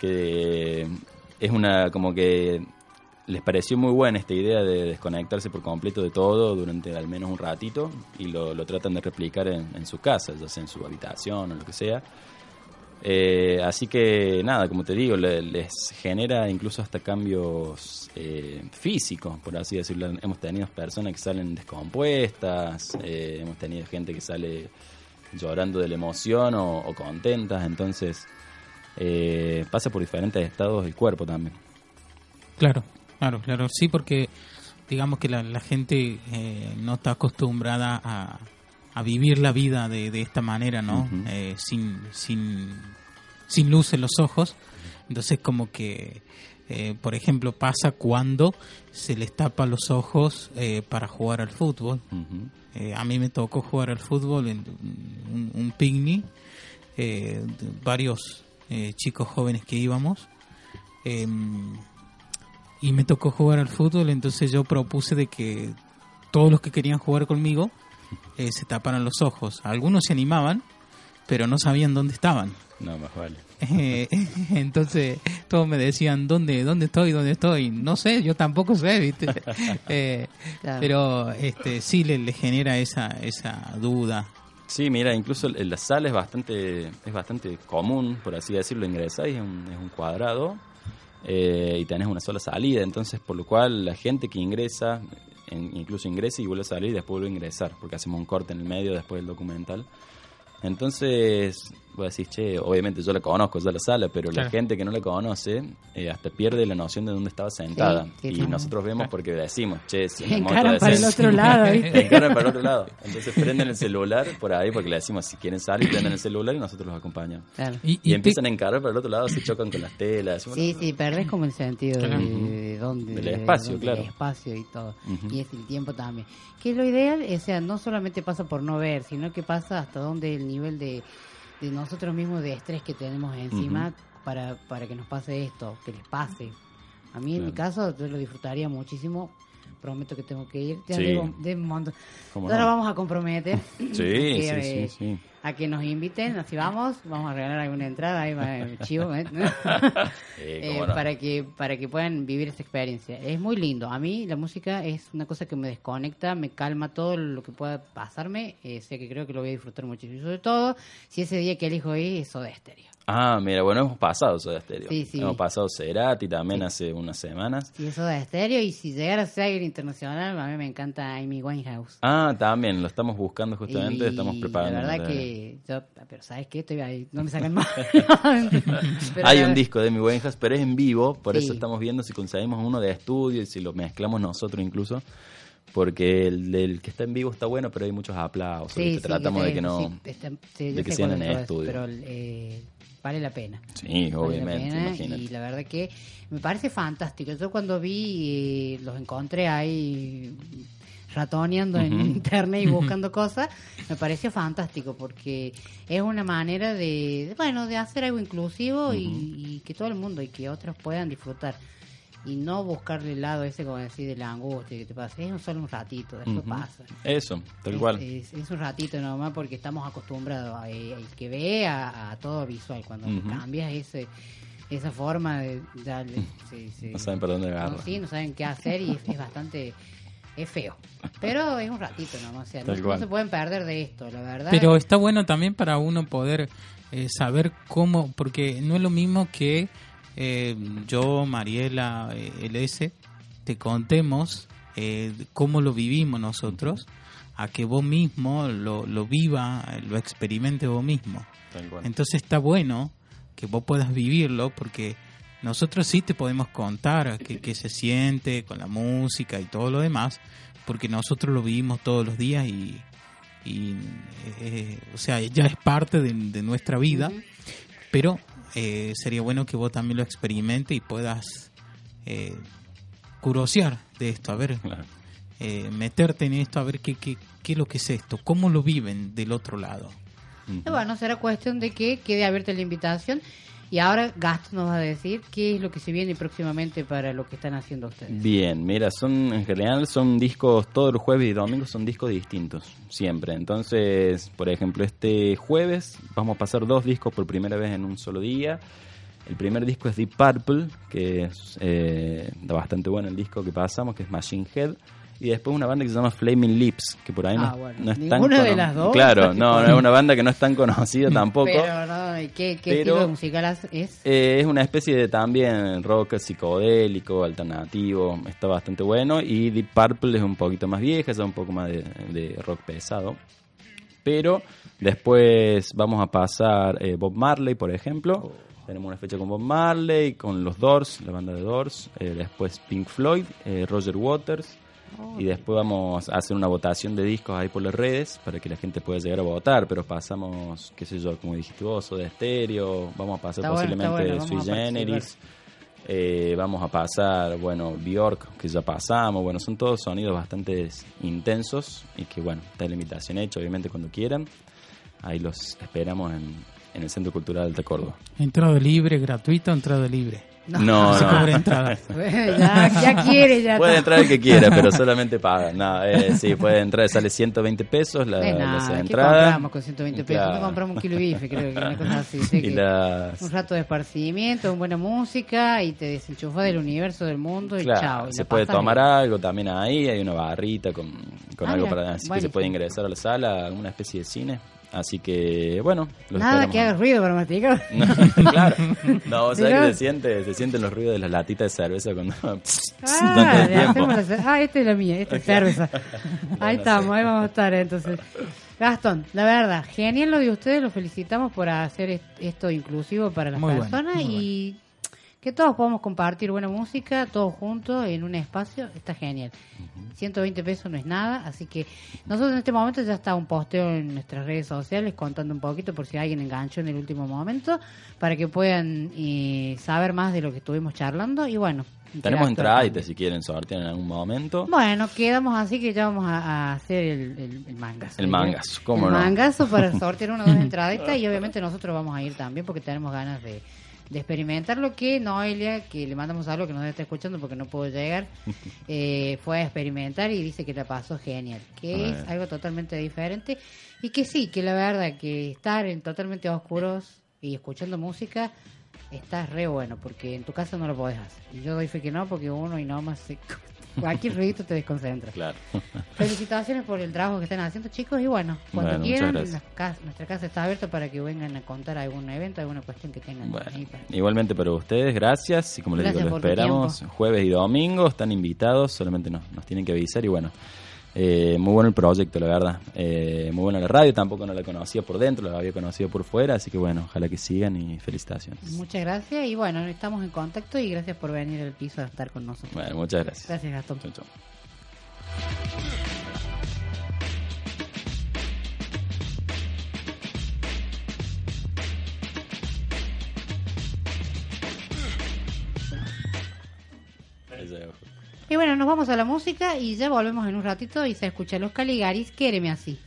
que es una como que les pareció muy buena esta idea de desconectarse por completo de todo durante al menos un ratito y lo, lo tratan de replicar en, en su casa, ya sea en su habitación o lo que sea. Eh, así que nada, como te digo, le- les genera incluso hasta cambios eh, físicos, por así decirlo. Hemos tenido personas que salen descompuestas, eh, hemos tenido gente que sale llorando de la emoción o, o contentas, entonces eh, pasa por diferentes estados del cuerpo también. Claro, claro, claro. Sí, porque digamos que la, la gente eh, no está acostumbrada a, a vivir la vida de, de esta manera, ¿no? Eh, sin, sin, sin luz en los ojos. Entonces como que, eh, por ejemplo, pasa cuando se les tapa los ojos para jugar al fútbol. A mí me tocó jugar al fútbol en un, un picnic, varios chicos jóvenes que íbamos. Y me tocó jugar al fútbol, entonces yo propuse de que todos los que querían jugar conmigo eh, se taparan los ojos. Algunos se animaban, pero no sabían dónde estaban. No, más vale. Eh, entonces todos me decían dónde dónde estoy dónde estoy no sé yo tampoco sé viste Eh, Claro. pero este sí le, le genera esa esa duda Sí, mira, incluso en la sala es bastante, es bastante común, por así decirlo, ingresar y es un, es un cuadrado eh, y tenés una sola salida, entonces por lo cual la gente que ingresa, en- incluso ingresa y vuelve a salir y después vuelve a ingresar, porque hacemos un corte en el medio después del documental. Entonces, vos decís, che, obviamente yo la conozco, ya la sala, pero la gente que no la conoce eh, hasta pierde la noción de dónde estaba sentada. sí, y nosotros vemos porque decimos, che, si Encaran para el otro lado, para el otro lado. Entonces prenden el celular por ahí porque le decimos, si quieren salir, prenden el celular y nosotros los acompañamos. Claro. Y, Y- y empiezan a encarar para el otro lado, se chocan con las telas. Sí, sí, perdés como el sentido de, Claro. de dónde. Del de espacio, dónde- claro. del espacio y todo. Y es el tiempo también. Que lo ideal, o sea, no solamente pasa por no ver, sino que pasa hasta donde el nivel de, de nosotros mismos de estrés que tenemos encima para, para que nos pase esto, que les pase. A mí, en mi caso, yo lo disfrutaría muchísimo. Prometo que tengo que ir. Ya Sí. digo, de un montón. ¿Cómo Ahora no? vamos a comprometer. Sí, sí, sí, sí. A que nos inviten, así vamos, vamos a regalar alguna entrada, ahí el chivo, ¿eh? Eh, no. para que para que puedan vivir esta experiencia. Es muy lindo. A mí la música es una cosa que me desconecta, me calma todo lo que pueda pasarme. Eh, sé que creo que lo voy a disfrutar muchísimo. Sobre todo, si ese día que elijo ir es Soda Stereo. Ah, mira, bueno, hemos pasado Soda Stereo. Sí, sí. Hemos pasado Cerati también hace unas semanas. Es Soda Stereo y si llegara a ser alguien internacional, a mí me encanta Amy Winehouse. Ah, también, lo estamos buscando justamente, Y estamos preparando. La verdad que yo, pero ¿sabes qué? Estoy ahí, no me sacan más. Hay un disco de mi Winehouse, pero es en vivo, por Sí. eso estamos viendo si conseguimos uno de estudio y si lo mezclamos nosotros incluso. Porque el, del que está en vivo está bueno, pero hay muchos aplausos. Sí, sí, Tratamos de que no. sí, está- sí, de que sean en eso, estudio. Pero eh, vale la pena. Sí, Vale la obviamente, pena, imagínate. Y la verdad que me parece fantástico. Yo cuando vi, eh, los encontré ahí ratoneando en Ujú. internet y buscando cosas, me pareció fantástico porque es una manera de, de, bueno, de hacer algo inclusivo y, y que todo el mundo y que otros puedan disfrutar. Y no buscarle el lado ese, como decir, de la angustia que te pasa. Es un- solo un ratito, Ujú. pasa. Eso, tal Es- cual. Es, es un ratito nomás porque estamos acostumbrados a, eh, el que ve a, a todo visual. Cuando Ujú. cambias ese esa forma de darle, sí, sí. No saben por dónde No, agarrar. sí, no saben qué hacer y es, es bastante es feo. Pero es un ratito nomás, o sea, no, no se pueden perder de esto, la verdad. Pero está bueno también para uno poder eh, saber cómo, porque no es lo mismo que eh, yo, Mariela, eh, LS, te contemos eh, cómo lo vivimos nosotros, a que vos mismo lo, lo viva, lo experimente vos mismo. Entonces está bueno que vos puedas vivirlo porque nosotros sí te podemos contar qué, qué se siente con la música y todo lo demás, porque nosotros lo vivimos todos los días y, y, eh, o sea, ya es parte de, de nuestra vida, pero eh, sería bueno que vos también lo experimentes y puedas eh, curiosear de esto, a ver, eh, meterte en esto, a ver qué, qué, qué es lo que es esto, cómo lo viven del otro lado. Bueno, será cuestión de que quede abierta la invitación. Y ahora Gast nos va a decir qué es lo que se viene próximamente para lo que están haciendo ustedes. Bien, mira, son en general son discos todos los jueves y domingos son discos distintos, siempre. Entonces, por ejemplo, este jueves vamos a pasar dos discos por primera vez en un solo día. El primer disco es Deep Purple, que es eh, bastante bueno el disco que pasamos, que es Machine Head. Y después una banda que se llama Flaming Lips, que por ahí Ah, no, bueno, no es tan ninguna de las dos. Claro, no, no es una banda que no es tan conocida tampoco. Pero, ¿no? ¿Y ¿Qué, qué Pero- estilo de musical es? Eh, es una especie de también rock psicodélico, alternativo, está bastante bueno. Y Deep Purple es un poquito más vieja, es un poco más de, de rock pesado. Pero después vamos a pasar eh, Bob Marley, por ejemplo. Tenemos una fecha con Bob Marley, con los Doors, la banda de Doors. eh, después Pink Floyd, eh, Roger Waters. Y después vamos a hacer una votación de discos ahí por las redes para que la gente pueda llegar a votar. Pero pasamos, qué sé yo, como dijiste vos, de estéreo. Vamos a pasar Está posiblemente bueno, Sui vamos a Generis. Eh, vamos a pasar, bueno, Bjork, que ya pasamos. Bueno, son todos sonidos bastante intensos y que, bueno, está la invitación hecha, obviamente, cuando quieran. Ahí los esperamos en, en el Centro Cultural de Córdoba. Entrada libre, gratuita, entrada libre. No, no. se cobra entrada. ya, ya quiere, ya Puede entrar el que quiera, pero solamente paga. No, eh, sí, puede entrar, sale 120 pesos la, Eh, la nada, ¿qué entrada. compramos con 120 pesos? Claro. No compramos un kilo de bife, creo que una cosa así. Y que las- Un rato de esparcimiento, buena música y te desenchufas del universo, del mundo y Claro, chao. y se la puede tomar bien. algo también ahí, hay una barrita con, con Ah, algo para... Así que buenísimo. se puede ingresar a la sala, una especie de cine. Así que, bueno, los Nada esperamos que haga ruido para masticar. No, claro. No, o sea que se siente, se sienten los ruidos de las latitas de cerveza cuando Ah, tanto le tiempo. hacemos la cer- ah, esta es la mía, esta es cerveza. Ahí estamos, ahí vamos a estar entonces. Gastón, la verdad, genial lo de ustedes, los felicitamos por hacer est- esto inclusivo para las Muy personas y que todos podamos compartir buena música, todos juntos en un espacio, está genial. 120 pesos no es nada, así que nosotros en este momento ya está un posteo en nuestras redes sociales contando un poquito por si alguien enganchó en el último momento, para que puedan eh, saber más de lo que estuvimos charlando y bueno. Tenemos entraditas si quieren sortear en algún momento. bueno, quedamos así que ya vamos a, a hacer el, el, el mangazo. El mangazo, ¿cómo el no? mangazo para sortear una o dos entraditas y obviamente nosotros vamos a ir también porque tenemos ganas de, de experimentar lo que Noelia, que le mandamos algo que nos está escuchando porque no pudo llegar, eh, fue a experimentar y dice que la pasó genial, que es algo totalmente diferente y que sí, que la verdad que estar en totalmente oscuros y escuchando música está re bueno porque en tu casa no lo podés hacer. Y yo doy fe que no porque uno y no más se... Cualquier ruidito te desconcentra. Claro. Felicitaciones por el trabajo que están haciendo, chicos. Y bueno, cuando Bueno, quieran, casa- nuestra casa está abierta para que vengan a contar algún evento, alguna cuestión que tengan. Bueno, ahí para- igualmente para ustedes, gracias. Y como les Gracias digo, lo esperamos jueves y domingo. Están invitados, solamente nos, nos tienen que avisar. Y bueno, eh, muy bueno el proyecto, la verdad. Eh, muy buena la radio, tampoco no la conocía por dentro, la había conocido por fuera. Así que bueno, ojalá que sigan y felicitaciones. Muchas gracias. Y bueno, estamos en contacto y gracias por venir al piso a estar con nosotros. Bueno, muchas gracias. Gracias, Gastón. Chau, chau. Y bueno, nos vamos a la música y ya volvemos en un ratito y se escucha Los Caligaris, Quéreme así.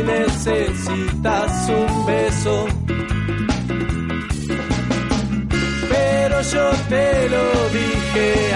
Si necesitas un beso. Pero yo te lo dije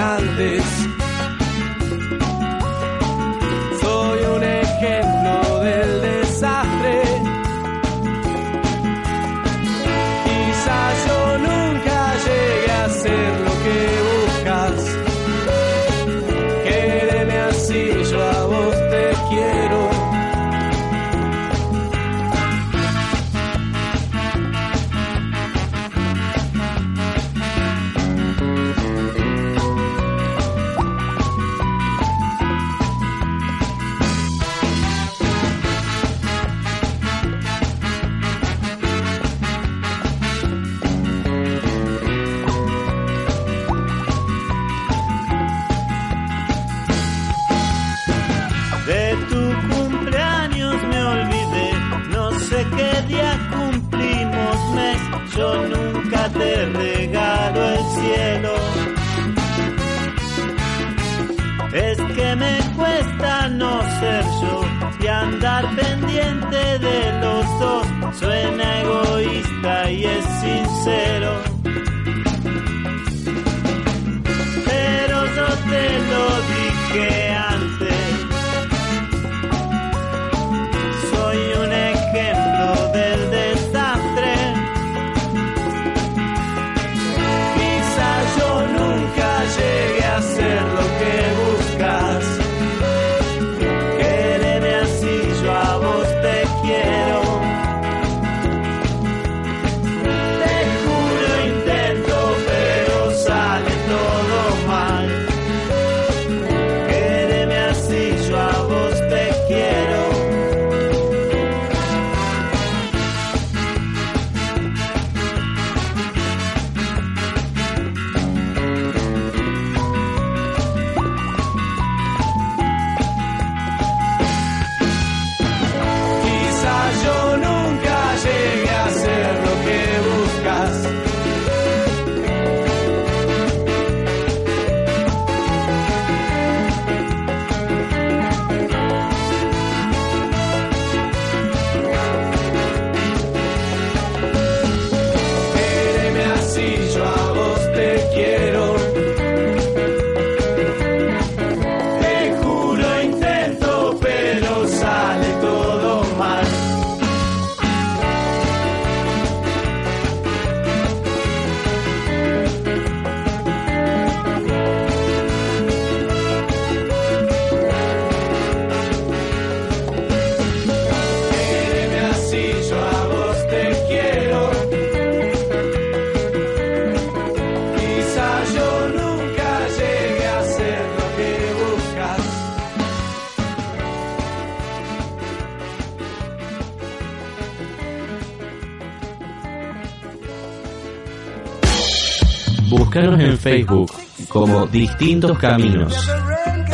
Facebook como Distintos Caminos.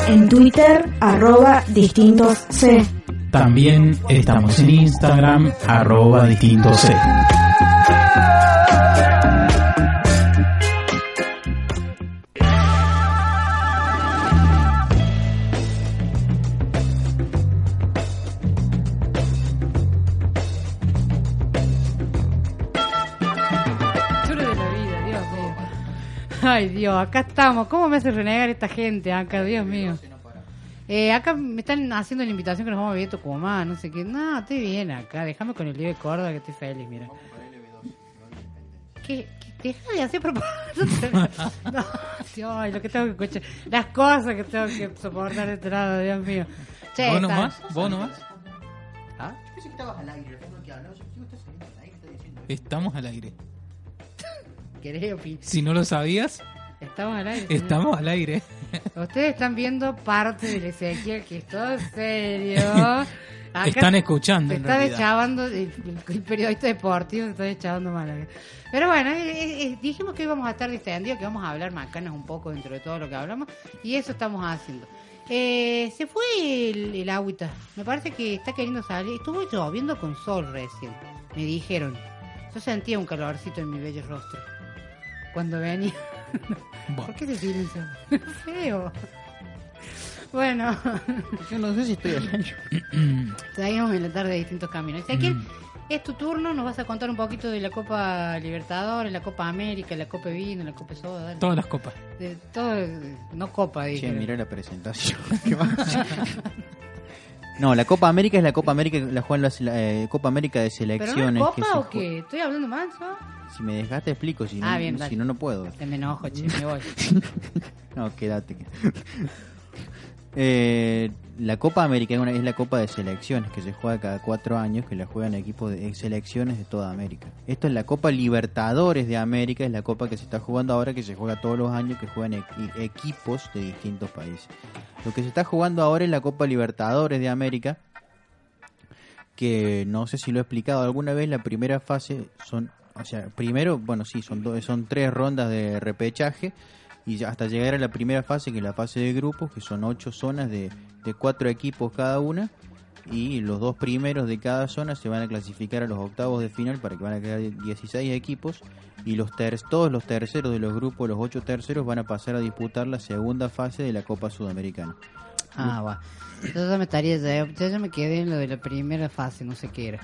En Twitter, arroba distintos C. También estamos en Instagram, arroba distintos C. Dios, acá estamos. ¿Cómo me hace renegar esta gente acá, Dios mío? Eh, acá me están haciendo la invitación que nos vamos a vivir a Tucumán, no sé qué. No, estoy bien acá. Déjame con el lío de Córdoba que estoy feliz, mira. ¿Qué? qué- Deja de hacer propaganda. No, Dios, lo que tengo que escuchar. Las cosas que tengo que soportar de este lado, Dios mío. Che, ¿Vos nomás? ¿Vos nomás? ¿Ah? Yo pensé que estabas al aire, que hablabas, yo pensé que estás saliendo al aire, Estamos al aire. ¿Querés opinar? Si no lo sabías, Estamos al aire. señor. estamos al aire. Ustedes están viendo parte del Ezequiel, que es todo serio. Acá Están escuchando, Se en está realidad. deschavando, el, periodista deportivo se está deschavando mal. Pero bueno, eh, eh, eh, dijimos que íbamos a estar distendidos, que vamos a hablar macanas un poco dentro de todo lo que hablamos, y eso estamos haciendo. Eh, se fue el, el agüita, me parece que está queriendo salir. Estuvo lloviendo con sol recién, me dijeron. Yo sentía un calorcito en mi bello rostro cuando venía. ¿Por qué se silencio? Feo. Bueno. Yo no sé si estoy al aire. Seguimos en la tarde de distintos caminos. Ezequiel, es tu turno, nos vas a contar un poquito de la Copa Libertadores, la Copa América, la Copa Vino, la Copa Soda. dale. Todas las copas. De todo, no Copa, dije. Che, mirá la presentación. No, la Copa América es la Copa América, la juegan las la, eh, Copa América de ¿Pero no selecciones. Copa o qué? ¿Estoy hablando manso? Si me dejaste explico, si no, Ah, bien, dale. si no, no puedo. Te me enojo, che, me voy. No, quédate. Eh, la Copa América es, la Copa de selecciones que se juega cada cuatro años, que la juegan equipos de selecciones de toda América. Esto es la Copa Libertadores de América, es la copa que se está jugando ahora, que se juega todos los años, que juegan equi- equipos de distintos países. Lo que se está jugando ahora es la Copa Libertadores de América, que no sé si lo he explicado alguna vez, la primera fase son, o sea, primero, bueno, sí, son, do- son tres rondas de repechaje y hasta llegar a la primera fase, que es la fase de grupos, que son ocho zonas de, de cuatro equipos cada una, y los dos primeros de cada zona se van a clasificar a los octavos de final para que van a quedar 16 equipos, y los ter todos los terceros de los grupos, los ocho terceros, van a pasar a disputar la segunda fase de la Copa Sudamericana. Ah, va. Ya me estaría, ya, yo ya me quedé en lo de la primera fase, no sé qué era.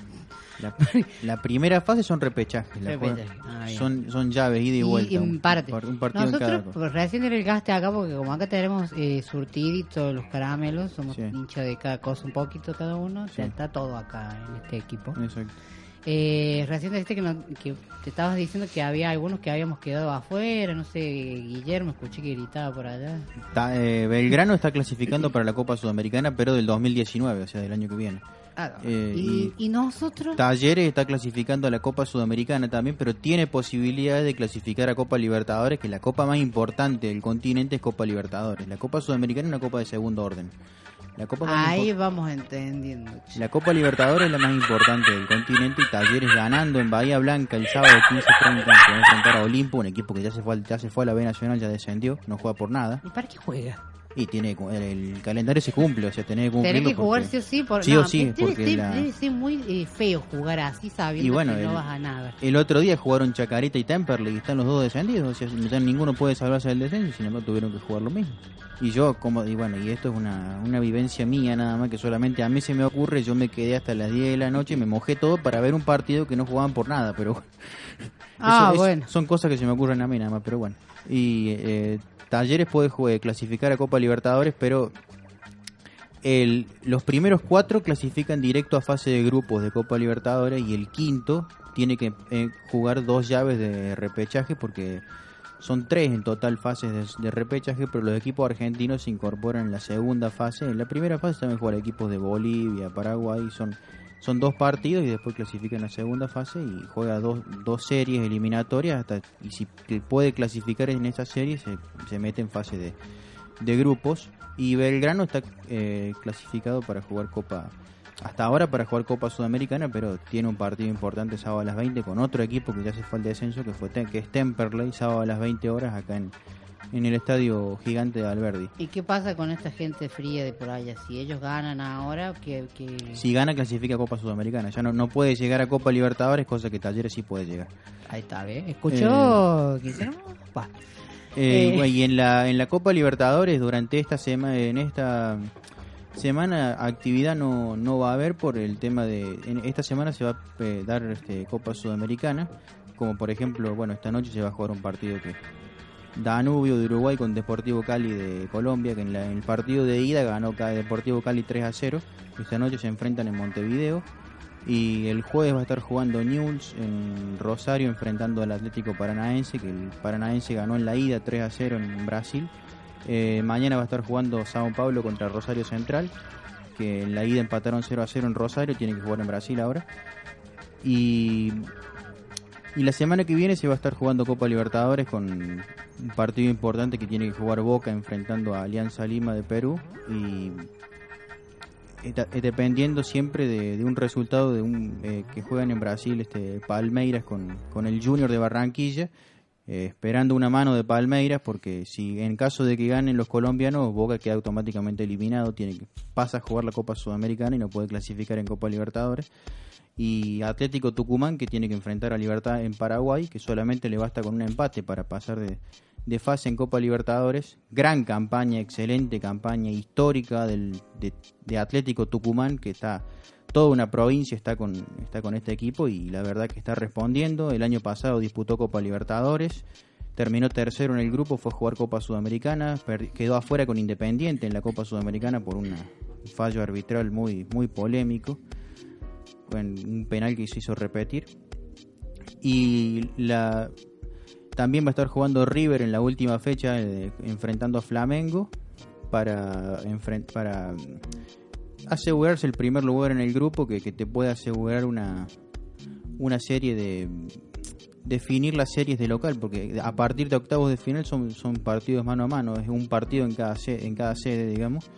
La, la primera fase son repechajes, la Repechaje, ah, son, son llaves, ida y vuelta. Y, un, párate. par- un partido en Nosotros cada cosa. pues, recién el gaste acá porque como acá tenemos eh, surtidito los caramelos, somos Sí. hinchas de cada cosa un poquito cada uno, Sí. ya está todo acá en este equipo. Exacto. Eh, recién dijiste que, no- que te estabas diciendo que había algunos que habíamos quedado afuera, no sé, Guillermo escuché que gritaba por allá. Está, eh, Belgrano está clasificando para la Copa Sudamericana, pero del 2019, o sea, del año que viene. Ah, Eh, y, y nosotros... Talleres está clasificando a la Copa Sudamericana también, pero tiene posibilidades de clasificar a Copa Libertadores, que la copa más importante del continente es Copa Libertadores. La Copa Sudamericana es una copa de segundo orden. La Copa Ahí vamos entendiendo. la Copa Libertadores es la más importante del continente y Talleres ganando en Bahía Blanca el sábado 15-30 se va a enfrentar a Olimpo, un equipo que ya se fue, ya se fue a la B Nacional, ya descendió, no juega por nada. ¿Y para qué juega? Y tiene el, el calendario se cumple, o sea, tenés que cumplirlo. Tenés que jugar porque- sí o sí. Por, sí no, o sí, porque la- debe ser muy eh, feo jugar así sabiendo Y bueno, que no el- vas a nada. El otro día jugaron Chacarita y Temperley y están los dos descendidos. O sea, ya ninguno puede salvarse del descenso, sin embargo tuvieron que jugar lo mismo. Y yo, como, y bueno, y esto es una, una vivencia mía nada más que solamente a mí se me ocurre. Yo me quedé hasta las 10 de la noche, me mojé todo para ver un partido que no jugaban por nada, pero bueno. Ah, Eso es- bueno. Son cosas que se me ocurren a mí nada más, pero bueno. Y eh, Talleres puede jue- clasificar a Copa Libertadores, pero el, los primeros cuatro clasifican directo a fase de grupos de Copa Libertadores y el quinto tiene que eh, jugar dos llaves de repechaje porque son tres en total fases de, repechaje, pero los equipos argentinos se incorporan en la segunda fase. En la primera fase también juegan equipos de Bolivia, Paraguay, son, son dos partidos y después clasifican la segunda fase y juega dos, dos series eliminatorias hasta y si puede clasificar en esa serie se, se mete en fase de, de grupos. Y Belgrano está eh, clasificado para jugar Copa hasta ahora para jugar Copa Sudamericana, pero tiene un partido importante sábado a las 20 con otro equipo que ya se fue al descenso, que fue que es Temperley, sábado a las 20 horas acá en, en el estadio gigante de Alberdi. ¿Y qué pasa con esta gente fría de por allá? Si ellos ganan ahora, que... Si gana, clasifica a Copa Sudamericana. Ya no, no puede llegar a Copa Libertadores, cosa que Talleres sí puede llegar. Ahí está, ¿ves? ¿Escuchó? Eh, Va. Eh, eh. Y en la, en la Copa Libertadores, durante esta semana, en esta semana actividad no, no va a haber por el tema de en esta semana se va a eh, dar este, Copa Sudamericana como por ejemplo bueno esta noche se va a jugar un partido que Danubio de Uruguay con Deportivo Cali de Colombia que en, el partido de ida ganó Deportivo Cali 3 a 0 esta noche se enfrentan en Montevideo. Y el jueves va a estar jugando News en Rosario enfrentando al Atlético Paranaense que el Paranaense ganó en la ida 3 a 0 en Brasil. Eh, mañana va a estar jugando Sao Paulo contra Rosario Central, que en la ida empataron 0 a 0 en Rosario, tiene que jugar en Brasil ahora. Y, y la semana que viene se va a estar jugando Copa Libertadores con un partido importante que tiene que jugar Boca enfrentando a Alianza Lima de Perú. Y dependiendo siempre de, un resultado de un eh, que juegan en Brasil este Palmeiras con, con el Junior de Barranquilla eh, esperando una mano de Palmeiras, porque si en caso de que ganen los colombianos, Boca queda automáticamente eliminado, tiene que, pasa a jugar la Copa Sudamericana y no puede clasificar en Copa Libertadores. Y Atlético Tucumán, que tiene que enfrentar a Libertad en Paraguay, que solamente le basta con un empate para pasar de, de fase en Copa Libertadores. Gran campaña, excelente campaña histórica del, de, Atlético Tucumán, que está toda una provincia está con, está con este equipo y la verdad que está respondiendo. El año pasado disputó Copa Libertadores, terminó tercero en el grupo, fue a jugar Copa Sudamericana, quedó afuera con Independiente en la Copa Sudamericana por un fallo arbitral muy, muy polémico, un penal que se hizo repetir. Y la, también va a estar jugando River en la última fecha, eh, enfrentando a Flamengo para, asegurarse el primer lugar en el grupo que, te puede asegurar una, una serie de definir las series de local porque a partir de octavos de final son, son partidos mano a mano es un partido en cada en cada sede digamos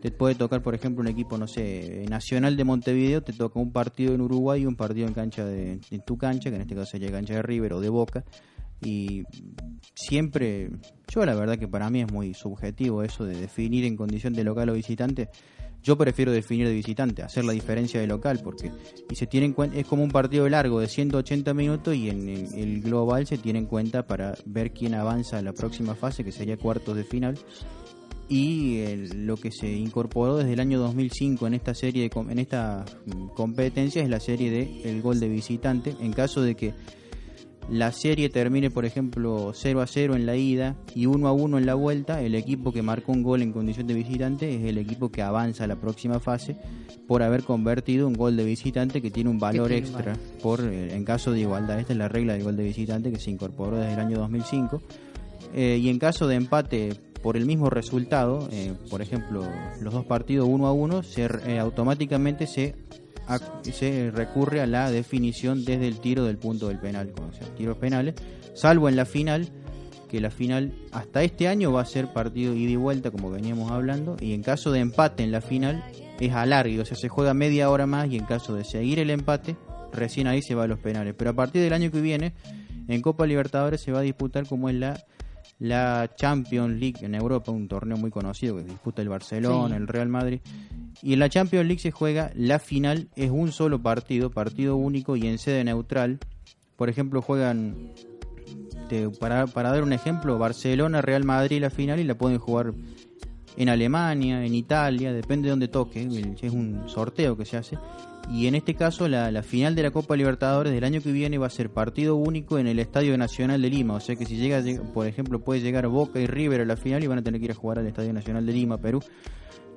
te puede tocar por ejemplo un equipo no sé nacional de Montevideo te toca un partido en Uruguay y un partido en cancha de en tu cancha que en este caso sería cancha de River o de Boca y siempre yo la verdad que para mí es muy subjetivo eso de definir en condición de local o visitante yo prefiero definir de visitante, hacer la diferencia de local, porque y se tiene es como un partido largo de 180 minutos y en el, global se tiene en cuenta para ver quién avanza a la próxima fase, que sería cuartos de final. Y lo que se incorporó desde el año 2005 en esta serie de, en esta mm, competencia es la serie de el gol de visitante. En caso de que la serie termine, por ejemplo, 0 a 0 en la ida y 1 a 1 en la vuelta, el equipo que marcó un gol en condición de visitante es el equipo que avanza a la próxima fase por haber convertido un gol de visitante que tiene un valor extra por eh, en caso de igualdad. Esta es la regla del gol de visitante que se incorporó desde el año 2005. Eh, y en caso de empate por el mismo resultado, eh, por ejemplo, los dos partidos 1 a 1, se, automáticamente se se recurre a la definición desde el tiro del punto del penal, como sea, tiros penales, salvo en la final, que la final hasta este año va a ser partido ida y vuelta, como veníamos hablando, y en caso de empate en la final es alargue, o sea, se juega media hora más y en caso de seguir el empate, recién ahí se va a los penales. Pero a partir del año que viene, en Copa Libertadores se va a disputar como es la la Champions League en Europa, un torneo muy conocido que disputa el Barcelona, el Real Madrid. Y en la Champions League se juega la final, es un solo partido, partido único y en sede neutral. Por ejemplo, juegan, para, para dar un ejemplo, Barcelona, Real Madrid la final y la pueden jugar en Alemania, en Italia, depende de donde toque, es un sorteo que se hace. Y en este caso la, final de la Copa Libertadores del año que viene va a ser partido único en el Estadio Nacional de Lima. O sea que si llega, por ejemplo, puede llegar Boca y River a la final y van a tener que ir a jugar al Estadio Nacional de Lima, Perú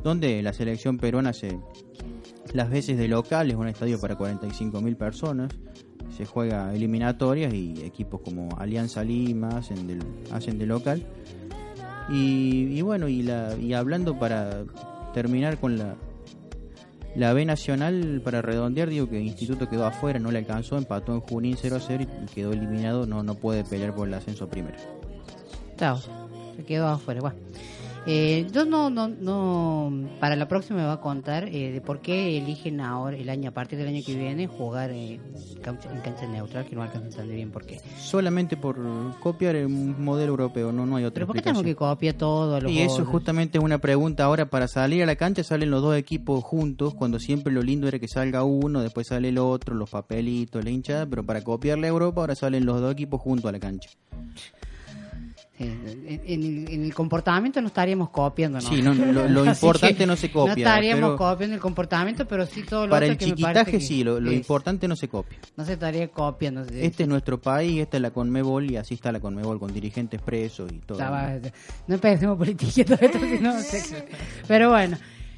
donde la selección peruana hace las veces de local, es un estadio para 45.000 personas, se juega eliminatorias y equipos como Alianza Lima hacen, de local. Y, bueno, y, la, y hablando para terminar con la, la B Nacional, para redondear, digo que el Instituto quedó afuera, no le alcanzó, empató en Junín 0 a 0 y quedó eliminado, no, no puede pelear por el ascenso primero. Chao, se quedó afuera. Bueno. Eh, yo no, no, no, para la próxima me va a contar eh, de por qué eligen ahora, el año, a partir del año que viene, jugar eh, en cancha neutral, que no alcanza a entender bien por qué. Solamente por copiar el modelo europeo, no, no hay otra Pero ¿por qué tenemos que copiar todo? a los Y eso justamente es una pregunta. Ahora, para salir a la cancha salen los dos equipos juntos, cuando siempre lo lindo era que salga uno, después sale el otro, los papelitos, la hinchada, pero para copiarle a Europa ahora salen los dos equipos juntos a la cancha. Sí, en, en el, en el comportamiento no estaríamos copiando, ¿no? Sí, no, lo- lo importante no se copia, No estaríamos pero- copiando el comportamiento, pero sí todo lo Para otro el que me parece chiquitaje que sí, lo, lo es- importante no se copia. No se estaría copiando. Este es nuestro país, esta es la Conmebol y así está la Conmebol con dirigentes presos y todo. Ya. no empecemos. Pero bueno,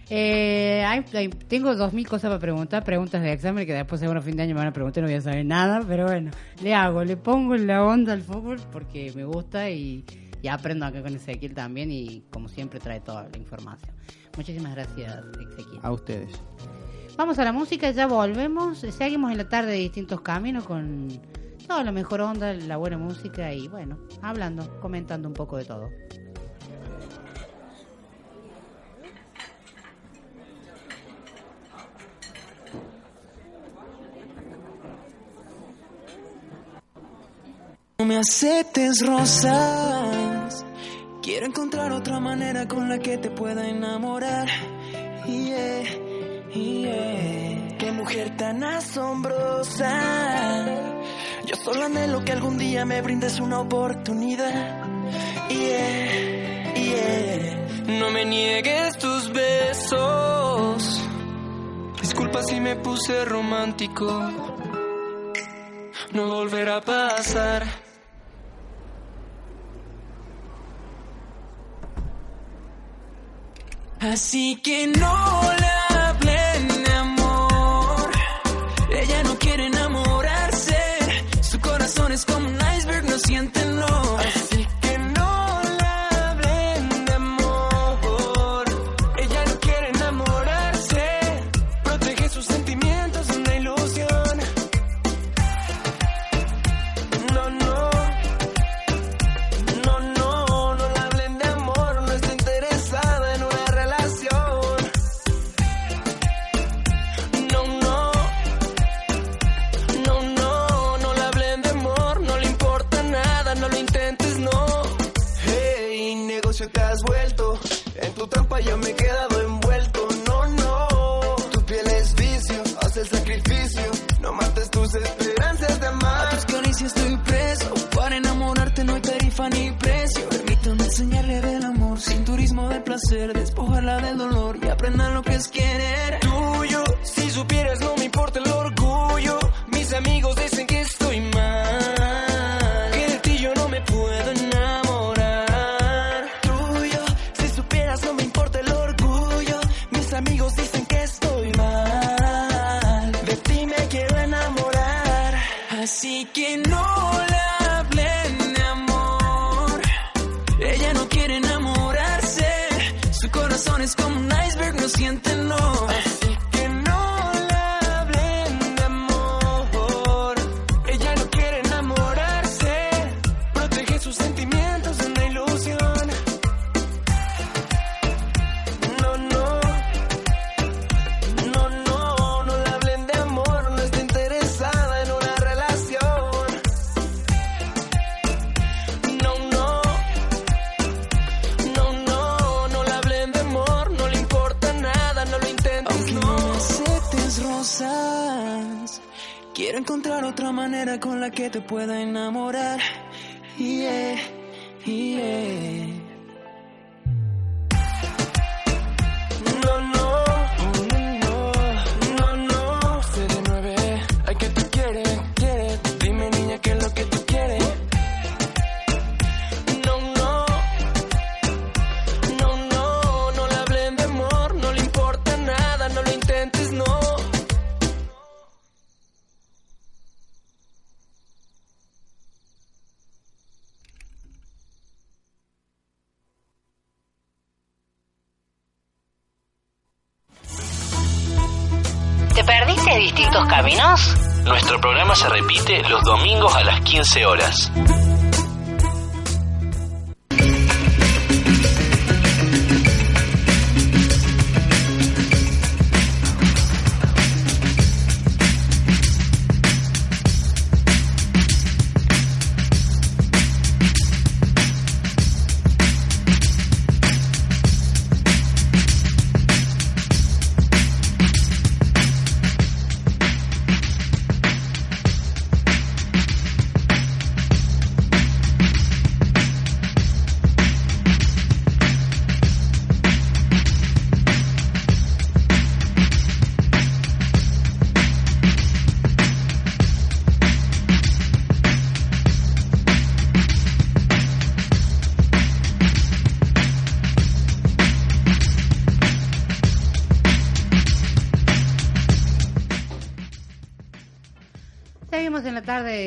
eh, hay- hay- tengo dos mil cosas para preguntar, preguntas de examen que después seguro fin de año me van a preguntar y no voy a saber nada, pero bueno, le hago, le pongo la onda al fútbol porque me gusta y, y aprendo acá con Ezequiel también y como siempre trae toda la información. Muchísimas gracias, Ezequiel. A ustedes. Vamos a la música, ya volvemos. Seguimos en la tarde de distintos caminos con toda la mejor onda, la buena música y bueno, hablando, comentando un poco de todo. No me aceptes rosas. Quiero encontrar otra manera con la que te pueda enamorar. Yeah. Qué mujer tan asombrosa. Yo solo anhelo que algún día me brindes una oportunidad. No me niegues tus besos. Disculpa si me puse romántico. No volverá a pasar. Así que no le yo me he quedado envuelto. No, no, tu piel es vicio, haz el sacrificio, no mates tus esperanzas de amar. A tus caricias estoy preso, para enamorarte no hay tarifa ni precio. Permítame enseñarle del amor, sin turismo del placer, despojarla del dolor y aprendan lo que es que te pueda enamorar. 15 horas.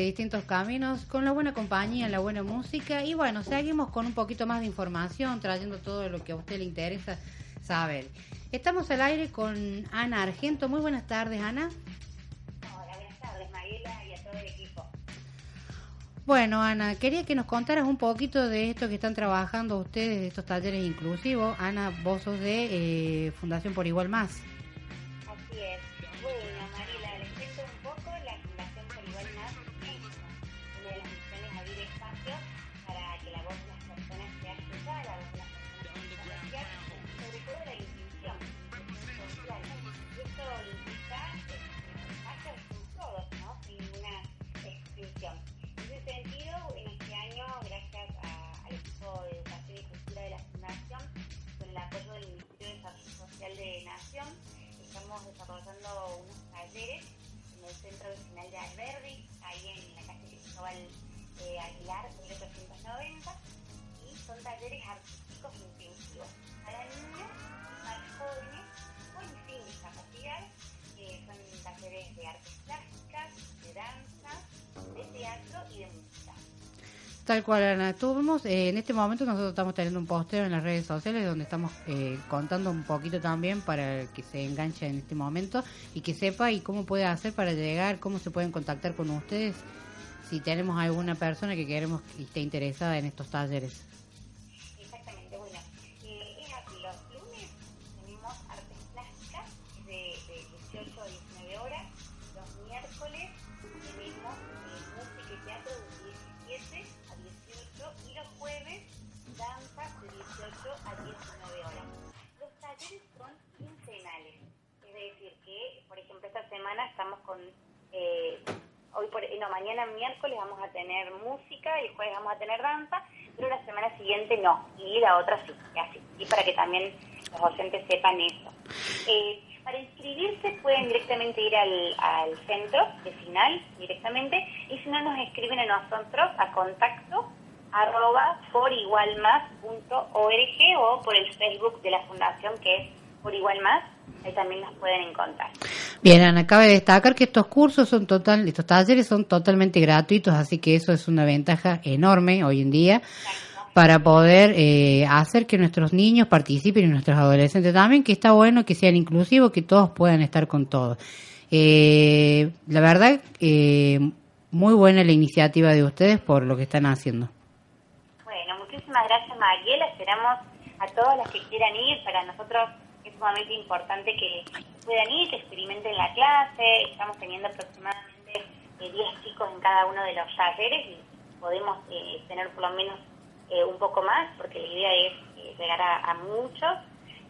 Distintos caminos, con la buena compañía, la buena música y bueno, seguimos con un poquito más de información, trayendo todo lo que a usted le interesa saber. Estamos al aire con Ana Argento. Muy buenas tardes, Ana. Hola, buenas tardes, Mariela y a todo el equipo. Bueno, Ana, quería que nos contaras un poquito de esto que están trabajando ustedes, de estos talleres inclusivos. Ana, vos sos de eh, Fundación Por Igual Más. Tal cual, Ana. Tuvimos, eh, en este momento nosotros estamos teniendo un posteo en las redes sociales donde estamos eh, contando un poquito también para que se enganche en este momento y que sepa y cómo puede hacer para llegar, cómo se pueden contactar con ustedes si tenemos alguna persona que queremos que esté interesada en estos talleres. Por, no, mañana miércoles vamos a tener música, el jueves vamos a tener danza, pero la semana siguiente no, y la otra sí, y y para que también los docentes sepan eso. Eh, para inscribirse pueden directamente ir al, al centro vecinal directamente, y si no nos escriben a nosotros a contacto arroba forigualmas.org o por el Facebook de la fundación que es por igual más, ahí también nos pueden encontrar. Bien, Ana, cabe destacar que estos cursos son total, estos talleres son totalmente gratuitos, así que eso es una ventaja enorme hoy en día para poder eh, hacer que nuestros niños participen y nuestros adolescentes también, que está bueno que sean inclusivos, que todos puedan estar con todos. Eh, la verdad, eh, muy buena la iniciativa de ustedes por lo que están haciendo. Bueno, muchísimas gracias Mariela, esperamos a todos los que quieran ir, para nosotros sumamente importante que puedan ir, que experimenten la clase, estamos teniendo aproximadamente eh, 10 chicos en cada uno de los talleres y podemos eh, tener por lo menos eh, un poco más, porque la idea es eh, llegar a, muchos.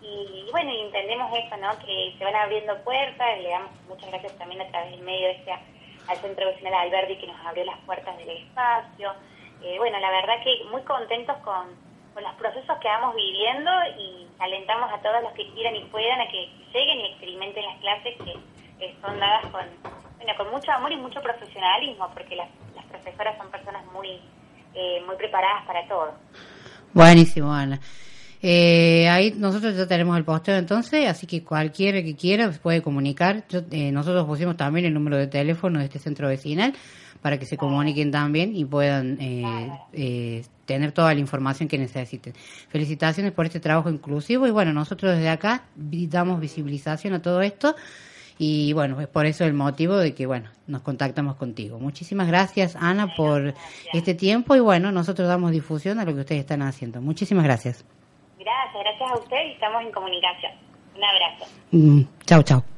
Y, bueno, entendemos eso, ¿no? Que se van abriendo puertas, le damos muchas gracias también a través del medio este a- al Centro Vecinal Alberdi que nos abrió las puertas del espacio. Eh, bueno, la verdad que muy contentos con, con los procesos que vamos viviendo y alentamos a todos los que quieran y puedan a que lleguen y experimenten las clases que son dadas con, bueno, con mucho amor y mucho profesionalismo, porque las, las profesoras son personas muy, eh, muy preparadas para todo. Buenísimo, Ana. Eh, ahí nosotros ya tenemos el posteo entonces, así que cualquiera que quiera puede comunicar. Yo, eh, nosotros pusimos también el número de teléfono de este centro vecinal para que se comuniquen también y puedan eh, eh, tener toda la información que necesiten. Felicitaciones por este trabajo inclusivo y bueno, nosotros desde acá damos visibilización a todo esto y bueno, es por eso el motivo de que bueno, nos contactamos contigo. Muchísimas gracias Ana por este tiempo y bueno, nosotros damos difusión a lo que ustedes están haciendo. Muchísimas gracias. Gracias, gracias a usted y estamos en comunicación. Un abrazo. Mm, chao, chao.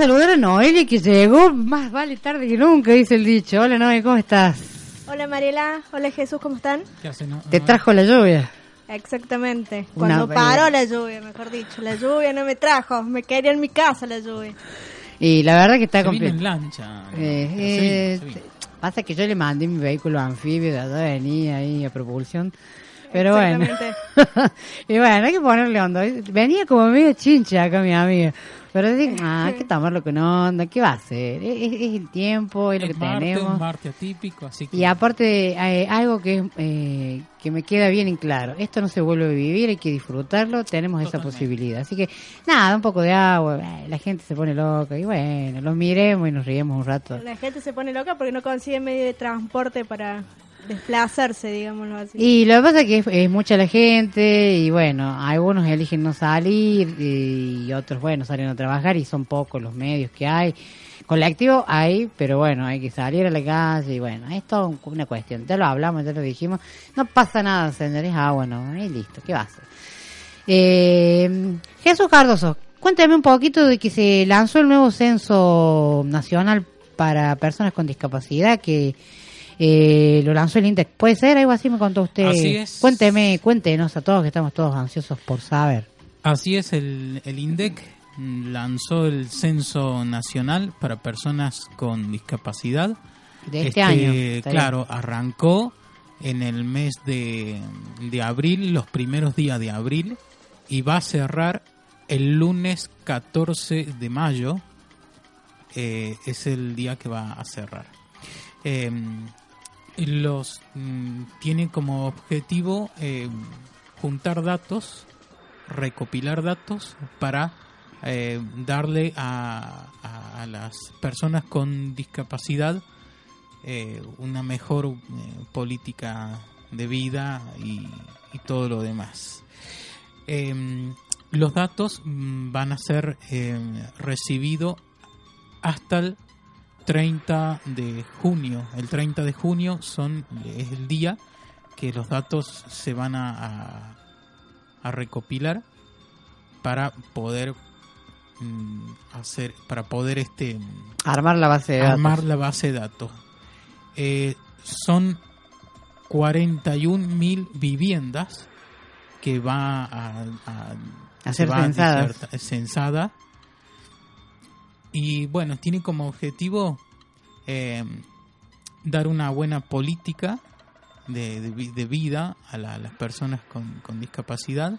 Saludar a Noelia que llegó más vale tarde que nunca, dice el dicho. Hola Noelia, ¿cómo estás? Hola Mariela, hola Jesús, ¿cómo están? Te trajo la lluvia. Exactamente, Una cuando bella. paró la lluvia, mejor dicho, la lluvia no me trajo, me quería en mi casa la lluvia. Y la verdad que está vino en complicado. lancha. Eh, Se vino, eh, se vino. Pasa que yo le mandé mi vehículo anfibio de allá venía ahí a propulsión. Pero bueno. y bueno, hay que ponerle onda. Venía como medio chincha acá mi amiga. Pero digo, ah, hay que tomarlo con onda. ¿Qué va a hacer? Es, es- es el tiempo, es lo Es que martes, tenemos. un martes atípico, así que Y aparte, eh, algo que, eh, que me queda bien en claro, esto no se vuelve a vivir, hay que disfrutarlo, tenemos esa posibilidad. Así que, nada, un poco de agua, eh, la gente se pone loca y bueno, los miremos y nos riemos un rato. La gente se pone loca porque no consigue medio de transporte para desplazarse, digámoslo así. Y lo que pasa es que es, es mucha la gente y bueno, algunos eligen no salir y otros, bueno, salen a trabajar y son pocos los medios que hay. Colectivo hay, pero bueno, hay que salir a la calle y bueno, es todo una cuestión. Ya lo hablamos, ya lo dijimos. No pasa nada, señores, agua, no, y listo, ¿qué va a hacer? Eh, Jesús Cardoso, cuéntame un poquito de que se lanzó el nuevo censo nacional para personas con discapacidad que eh, lo lanzó el INDEC. ¿Puede ser algo así? Me contó usted. Así es. Cuénteme, cuéntenos a todos que estamos todos ansiosos por saber. Así es, el, el INDEC lanzó el Censo Nacional para Personas con Discapacidad. De este año, está Claro, arrancó en el mes de, de abril, los primeros días de abril, y va a cerrar el lunes 14 de mayo. eh, es el día que va a cerrar. Eh, los mm, tiene como objetivo eh, juntar datos, recopilar datos para eh, darle a, a- las personas con discapacidad eh, una mejor política de vida y, y todo lo demás. Em, los datos mm, van a ser em, recibidos hasta el 30 de junio. El 30 de junio son, es el día que los datos se van a, a- a recopilar para poder mm, hacer, para poder este Armar la base de datos. armar la base de datos. Eh, son 41.000 viviendas que va a, a- A se ser censada. Y bueno, tiene como objetivo eh, dar una buena política de, de vi- de vida a, la- las personas con, con discapacidad.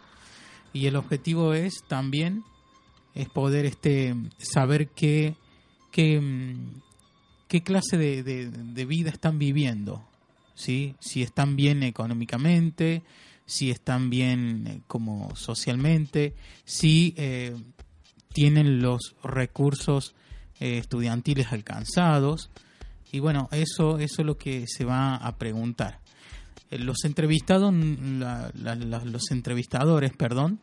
Y el objetivo es también es poder este saber qué, qué, mm, qué clase de, de- de vida están viviendo. ¿sí? Si están bien económicamente, si están bien eh, como socialmente, si eh, tienen los recursos eh, estudiantiles alcanzados. Y bueno, eso, eso es lo que se va a preguntar. Eh, Los entrevistados, mm, los entrevistadores, perdón,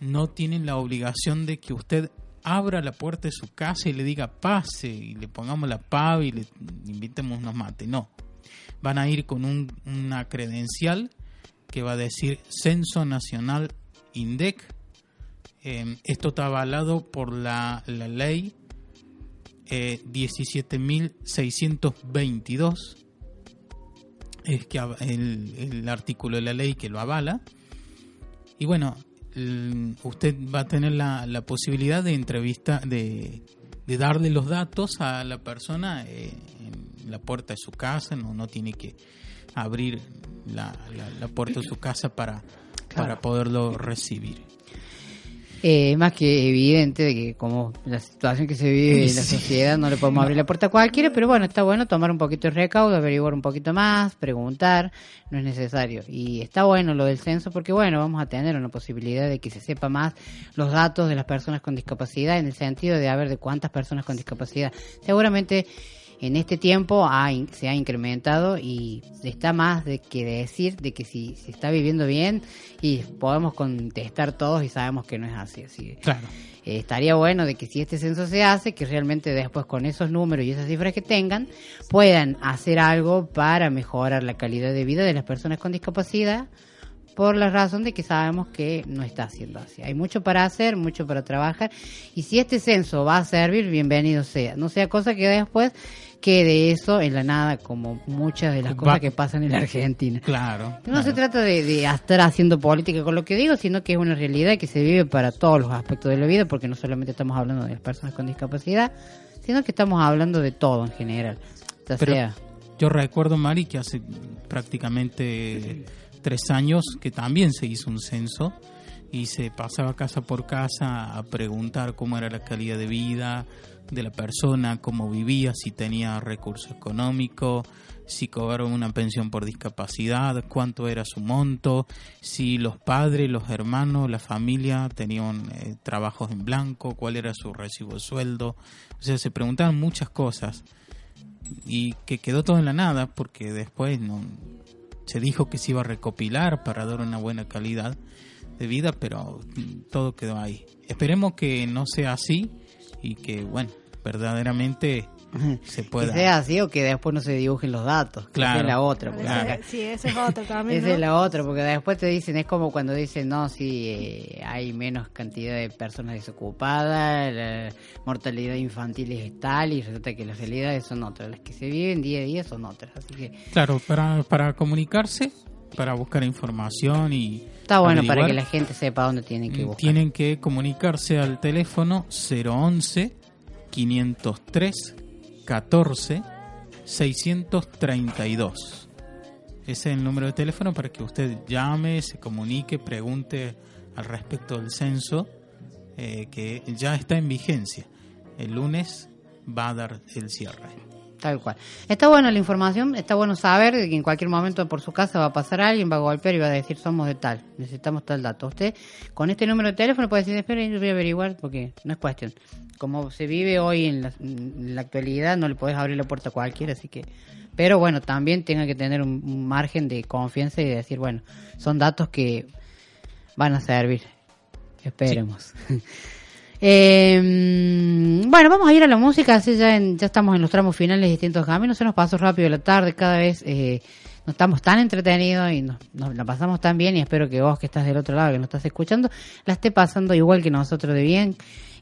no tienen la obligación de que usted abra la puerta de su casa y le diga pase y le pongamos la pava y le invitemos unos mates. No. Van a ir con un- una credencial que va a decir Censo Nacional INDEC. Eh, esto está avalado por la, la ley eh, 17.622. Es que el, el artículo de la ley que lo avala. Y bueno, usted va a tener la, la posibilidad de entrevista, de, de darle los datos a la persona eh, en la puerta de su casa, no, no tiene que abrir la, la- la puerta de su casa para, para poderlo recibir. Eh, más que evidente de que como la situación que se vive en la sociedad no le podemos abrir la puerta a cualquiera, pero bueno, está bueno tomar un poquito de recaudo, averiguar un poquito más, preguntar, no es necesario. Y está bueno lo del censo porque bueno, vamos a tener una posibilidad de que se sepa más los datos de las personas con discapacidad en el sentido de a ver de cuántas personas con discapacidad. Seguramente en este tiempo ha se ha incrementado y está más de que decir de que si se está viviendo bien y podemos contestar todos y sabemos que no es así. así Claro. eh, estaría bueno de que si este censo se hace, que realmente después con esos números y esas cifras que tengan, puedan hacer algo para mejorar la calidad de vida de las personas con discapacidad por la razón de que sabemos que no está haciendo así. Hay mucho para hacer, mucho para trabajar, y si este censo va a servir, bienvenido sea. No sea cosa que después quede eso en la nada, como muchas de las Va- cosas que pasan en la Argentina. Claro. No se trata de, de estar haciendo política con lo que digo, sino que es una realidad que se vive para todos los aspectos de la vida, porque no solamente estamos hablando de las personas con discapacidad, sino que estamos hablando de todo en general. Pero sea yo recuerdo, Mari, que hace prácticamente tres años que también se hizo un censo y se pasaba casa por casa a preguntar cómo era la calidad de vida de la persona, cómo vivía, si tenía recursos económicos, si cobraba una pensión por discapacidad, cuánto era su monto, si los padres, los hermanos, la familia tenían eh, trabajos en blanco, cuál era su recibo de sueldo. O sea, se preguntaban muchas cosas y que quedó todo en la nada porque después no se dijo que se iba a recopilar para dar una buena calidad de vida, pero todo quedó ahí. Esperemos que no sea así y que, bueno, verdaderamente se que pueda. sea así o que después no se dibujen los datos. que Claro. Esa es la otra. porque Claro. acá- Sí, esa es otra también. Esa ¿no? es la otra, porque después te dicen, es como cuando dicen, no, sí, eh, hay menos cantidad de personas desocupadas, la mortalidad infantil es tal, y resulta que las realidades son otras, las que se viven día a día son otras. Así que Claro, para, para comunicarse, para buscar información y... está bueno para que la gente sepa dónde tiene que mm, buscar. Tienen que comunicarse al teléfono 011 503 14 632. Ese es el número de teléfono para que usted llame, se comunique, pregunte al respecto del censo eh, que ya está en vigencia. El lunes va a dar el cierre. Tal cual. Está bueno la información, está bueno saber que en cualquier momento por su casa va a pasar alguien, va a golpear y va a decir somos de tal, necesitamos tal dato. Usted con este número de teléfono puede decir, espera, yo voy a averiguar porque no es cuestión. Como se vive hoy en la, en la actualidad, no le podés abrir la puerta a cualquiera, así que... Pero bueno, también tenga que tener un, un margen de confianza y decir, bueno, son datos que van a servir. Esperemos. Eh, bueno, vamos a ir a la música, así ya, en- ya estamos en los tramos finales de distintos caminos, se nos pasó rápido la tarde, cada vez eh, nos estamos tan entretenidos y nos, la pasamos tan bien y espero que vos que estás del otro lado, que nos estás escuchando, la esté pasando igual que nosotros de bien.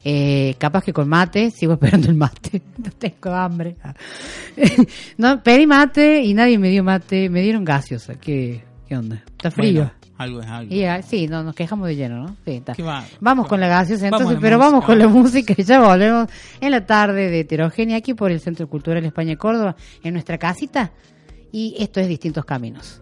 Eh, capaz que con mate, sigo esperando el mate, no tengo hambre. no, pedí mate y nadie me dio mate, me dieron gaseosa, ¿qué, qué onda? ¿Está frío? Algo es algo. Y, ah, sí, no, nos quejamos de lleno, ¿no? Sí, está. Va- Vamos con la gaseosa entonces, pero música, vamos con la música y ya volvemos en la tarde de Heterogénea aquí por el Centro Cultural España Córdoba, en nuestra casita. Y esto es Distintos Caminos.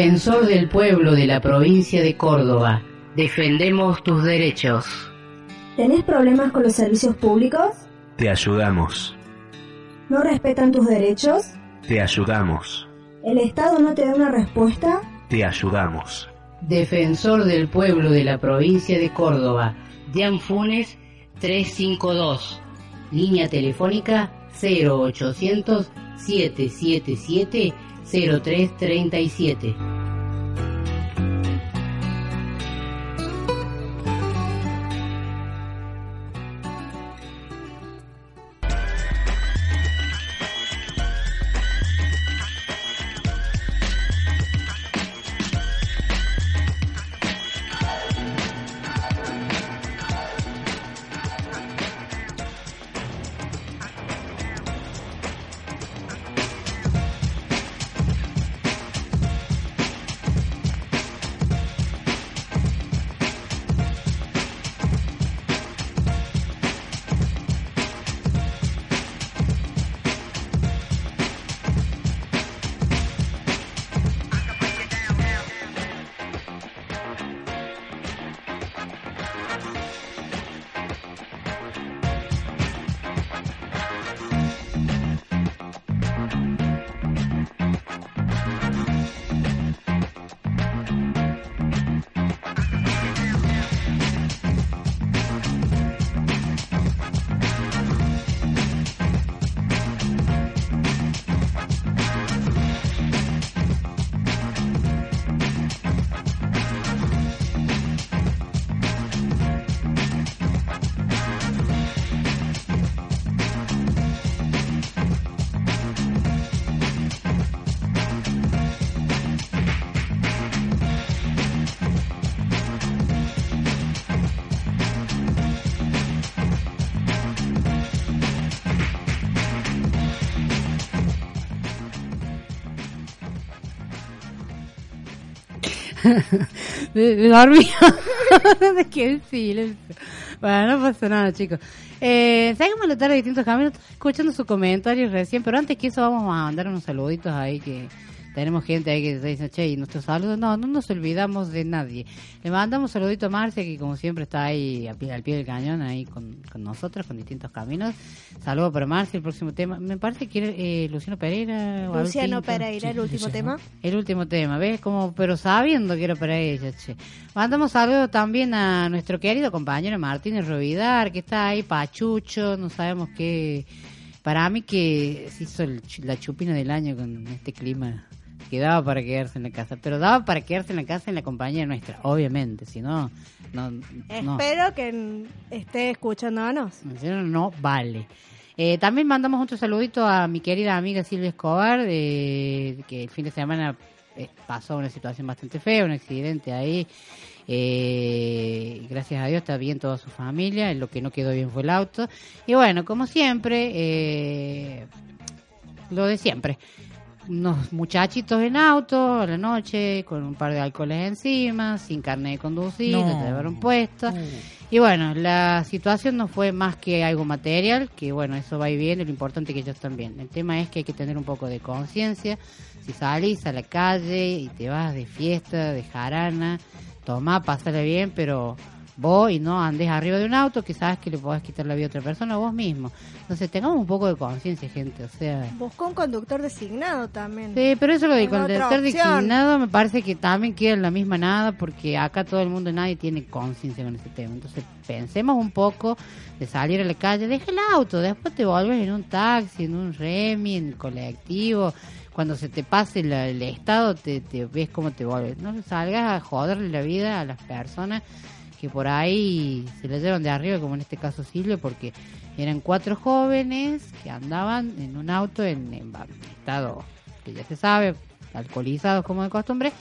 Defensor del pueblo de la provincia de Córdoba, defendemos tus derechos. ¿Tenés problemas con los servicios públicos? Te ayudamos. ¿No respetan tus derechos? Te ayudamos. ¿El Estado no te da una respuesta? Te ayudamos. Defensor del pueblo de la provincia de Córdoba, Dian Funes 352. Línea telefónica 0800 777 0337. Quedé en silencio. Bueno, no pasa nada, chicos. Eh, la tarde de distintos caminos. Escuchando sus comentarios recién, pero antes que eso vamos a mandar unos saluditos ahí que tenemos gente ahí que se dice, che, y nuestros saludos. No, no nos olvidamos de nadie. Le mandamos un saludito a Marcia, que como siempre está ahí pie- al pie del cañón, ahí con, con nosotros, con distintos caminos. Saludos para Marcia, el próximo tema. Me parece que era eh, Luciano Pereira. o Luciano. Pereira, el último tema. El último tema, ¿ves? Como, pero sabiendo que era para ella, che. Mandamos saludos también a nuestro querido compañero Martínez Rovidar, que está ahí, Pachucho, no sabemos qué. Para mí que se hizo el la chupina del año con este clima que daba para quedarse en la casa, pero daba para quedarse en la casa en la compañía nuestra, obviamente, si no, no, no. Espero que esté escuchándonos. Si no, no vale. Eh, también mandamos otro saludito a mi querida amiga Silvia Escobar, eh, que el fin de semana eh, pasó una situación bastante fea, un accidente ahí. Eh, gracias a Dios está bien toda su familia, lo que no quedó bien fue el auto. Y bueno, como siempre, eh, lo de siempre. Unos muchachitos en auto a la noche con un par de alcoholes encima, sin carne de conducir, No. la llevaron puesta. Y bueno, la situación no fue más que algo material, que bueno, eso va y viene, lo importante es que ellos están bien. El tema es que hay que tener un poco de conciencia. Si salís a la calle y te vas de fiesta, de jarana, toma, pásala bien, pero vos y no andes arriba de un auto que sabes que le podés quitar la vida a otra persona vos mismo. Entonces tengamos un poco de conciencia, gente, o sea... Buscó un conductor designado también. Sí, pero eso lo de conductor designado me parece que también queda en la misma nada porque acá todo el mundo, nadie tiene conciencia con ese tema. Entonces pensemos un poco de salir a la calle, deja el auto, después te vuelves en un taxi, en un remi, en el colectivo. Cuando se te pase la- el estado, te, te ves cómo te vuelves. No salgas a joderle la vida a las personas que por ahí se la llevan de arriba, como en este caso Silvio, porque eran cuatro jóvenes que andaban en un auto en, en estado que ya se sabe, alcoholizados como de costumbre,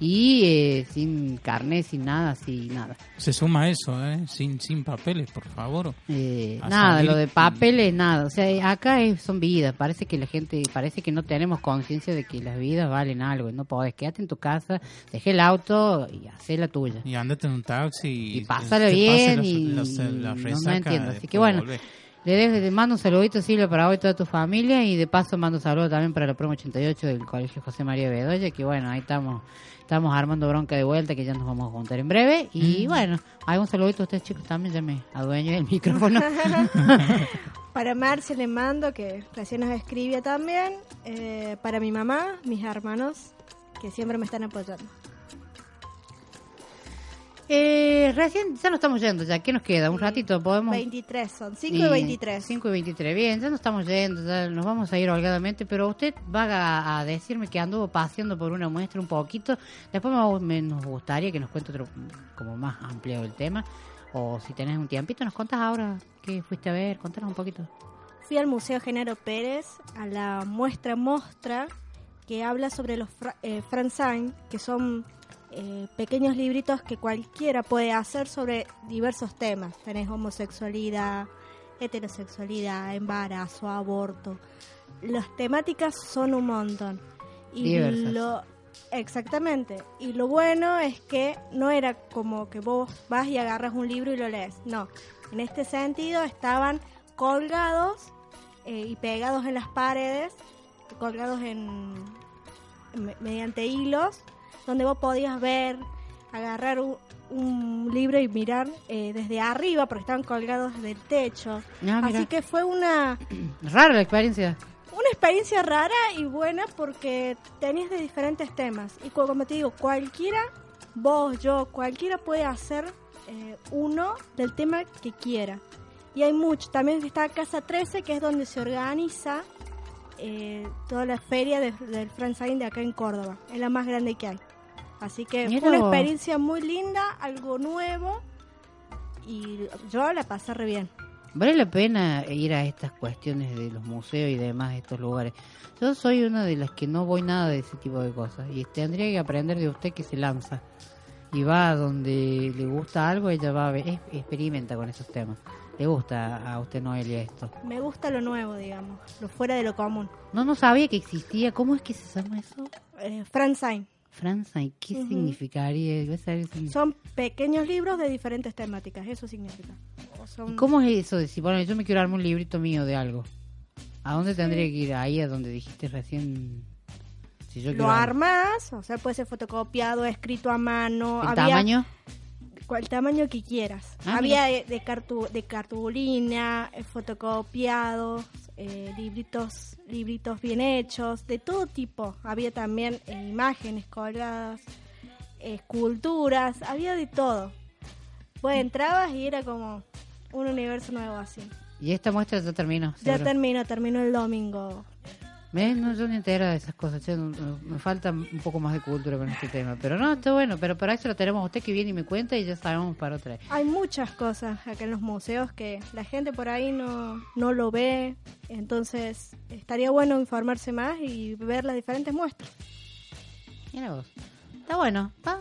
y eh, sin carne, sin nada, sin nada. Se suma eso, ¿eh? Sin, sin papeles, por favor. Eh, nada, salir- lo de papeles, nada. O sea, acá es- son vidas. Parece que la gente, parece que no tenemos conciencia de que las vidas valen algo. No podés, quédate en tu casa, deje el auto y hacé la tuya. Y andate en un taxi y, Y pase bien no, no entiendo. Así que bueno. Le, dejo, le mando un saludito Silvia para hoy toda tu familia y de paso mando un saludo también para la promo 88 del Colegio José María Bedoya, que bueno, ahí estamos estamos armando bronca de vuelta que ya nos vamos a juntar en breve y bueno, algún saludito a ustedes chicos también, ya me adueño del micrófono. Para Marce le mando, que recién nos escribía también. eh, para mi mamá, mis hermanos, que siempre me están apoyando. Eh, recién ya nos estamos yendo, ya, ¿qué nos queda? Un ratito, podemos... 23 son, 5 y 23. 5 y 23, bien, ya nos estamos yendo, ya nos vamos a ir holgadamente, pero usted va a, a decirme que anduvo paseando por una muestra un poquito, después me, me- nos gustaría que nos cuente otro, como más amplio el tema, o si tenés un tiempito, nos contás ahora qué fuiste a ver, contanos un poquito. Fui al Museo Genaro Pérez a la muestra Mostra que habla sobre los fra eh, Franzine, que son eh, pequeños libritos que cualquiera puede hacer sobre diversos temas. Tenés homosexualidad, heterosexualidad, embarazo, aborto. Las temáticas son un montón. Y Diversas. lo exactamente. Y lo bueno es que no era como que vos vas y agarras un libro y lo lees. No. En este sentido estaban colgados eh, y pegados en las paredes, colgados en me- mediante hilos, donde vos podías ver, agarrar un, un libro y mirar eh, desde arriba, porque estaban colgados del techo. Ah. Así que fue una, Rara la experiencia. una experiencia rara y buena porque tenías de diferentes temas. Y como te digo, cualquiera, vos, yo, cualquiera puede hacer eh, uno del tema que quiera. Y hay mucho. También está Casa 13, que es donde se organiza eh, toda la feria de- del Franzine de acá en Córdoba. Es la más grande que hay. Así que Mira fue una experiencia muy linda, algo nuevo. Y yo la pasé re bien. Vale la pena ir a estas cuestiones de los museos y demás de estos lugares. Yo soy una de las que no voy nada de ese tipo de cosas y tendría que aprender de usted que se lanza y va a donde le gusta algo, ella va a ver, es- experimenta con esos temas. Le gusta a usted Noelia esto. Me gusta lo nuevo, digamos, lo fuera de lo común. No, no sabía que existía. ¿Cómo es que se llama eso? Eh, Franzine. Franza, ¿y qué Ujú. significaría? Voy a saber si- Son pequeños libros de diferentes temáticas, eso significa. O son- ¿Y ¿Cómo es eso de si, bueno, yo me quiero armar un librito mío de algo? ¿A dónde tendría que ir? Ahí a donde dijiste recién. Si yo Lo quiero armas, o sea, puede ser fotocopiado, escrito a mano. ¿El había- tamaño? Cual tamaño que quieras. Ah, Había de, de, cartu- de cartulina, eh, fotocopiados, eh, libritos, libritos bien hechos, de todo tipo. Había también eh, imágenes colgadas, esculturas, había de todo. Pues entrabas y era como un universo nuevo así. Y esta muestra ya terminó. Ya seguro. terminó, terminó el domingo. ¿Ves? No, yo ni entera de esas cosas. me falta un poco más de cultura con este tema. Pero no, está bueno. Pero para eso lo tenemos a usted que viene y me cuenta y ya sabemos para otra. Hay muchas cosas acá en los museos que la gente por ahí no, no lo ve, entonces estaría bueno informarse más y ver las diferentes muestras. Mira vos. Está bueno. está-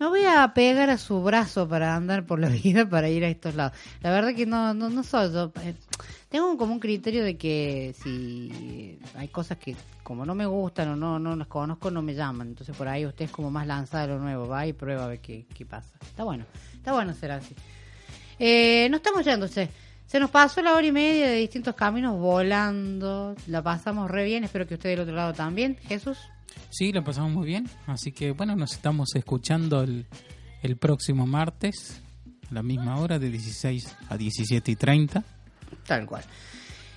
Me voy a pegar a su brazo para andar por la vida para ir a estos lados. La verdad que no, no, no soy yo. Tengo como un criterio de que si hay cosas que como no me gustan o no, no las conozco, no me llaman. Entonces por ahí usted es como más lanzada de lo nuevo, va y prueba a ver qué, qué pasa. Está bueno, está bueno ser así. Eh, no estamos yendo, che. Se nos pasó la hora y media de distintos caminos volando. La pasamos re bien. Espero que usted del otro lado también. Jesús. Sí, lo pasamos muy bien. Así que bueno, nos estamos escuchando el, el próximo martes a la misma hora de 16 a 17 y 30. Tal cual.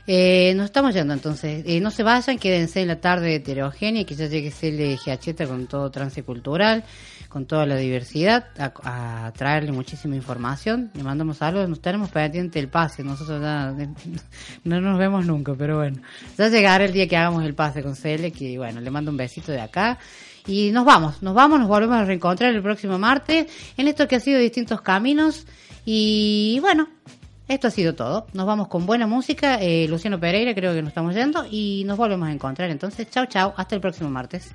Eh, nos estamos yendo entonces. Eh, no se vayan, quédense en la tarde heterogénea que ya llegue CLGH con todo trance cultural, con toda la diversidad, a, traerle muchísima información. Le mandamos saludos, nos tenemos pendiente el pase. Nosotros ya no nos vemos nunca, pero bueno, ya llegará el día que hagamos el pase con CL, que bueno, le mando un besito de acá. Y nos vamos, nos vamos, nos volvemos a reencontrar el próximo martes en esto que ha sido distintos caminos. Y bueno, esto ha sido todo. Nos vamos con buena música. Eh, Luciano Pereira creo que nos estamos yendo y nos volvemos a encontrar. Entonces, chao, chao. Hasta el próximo martes.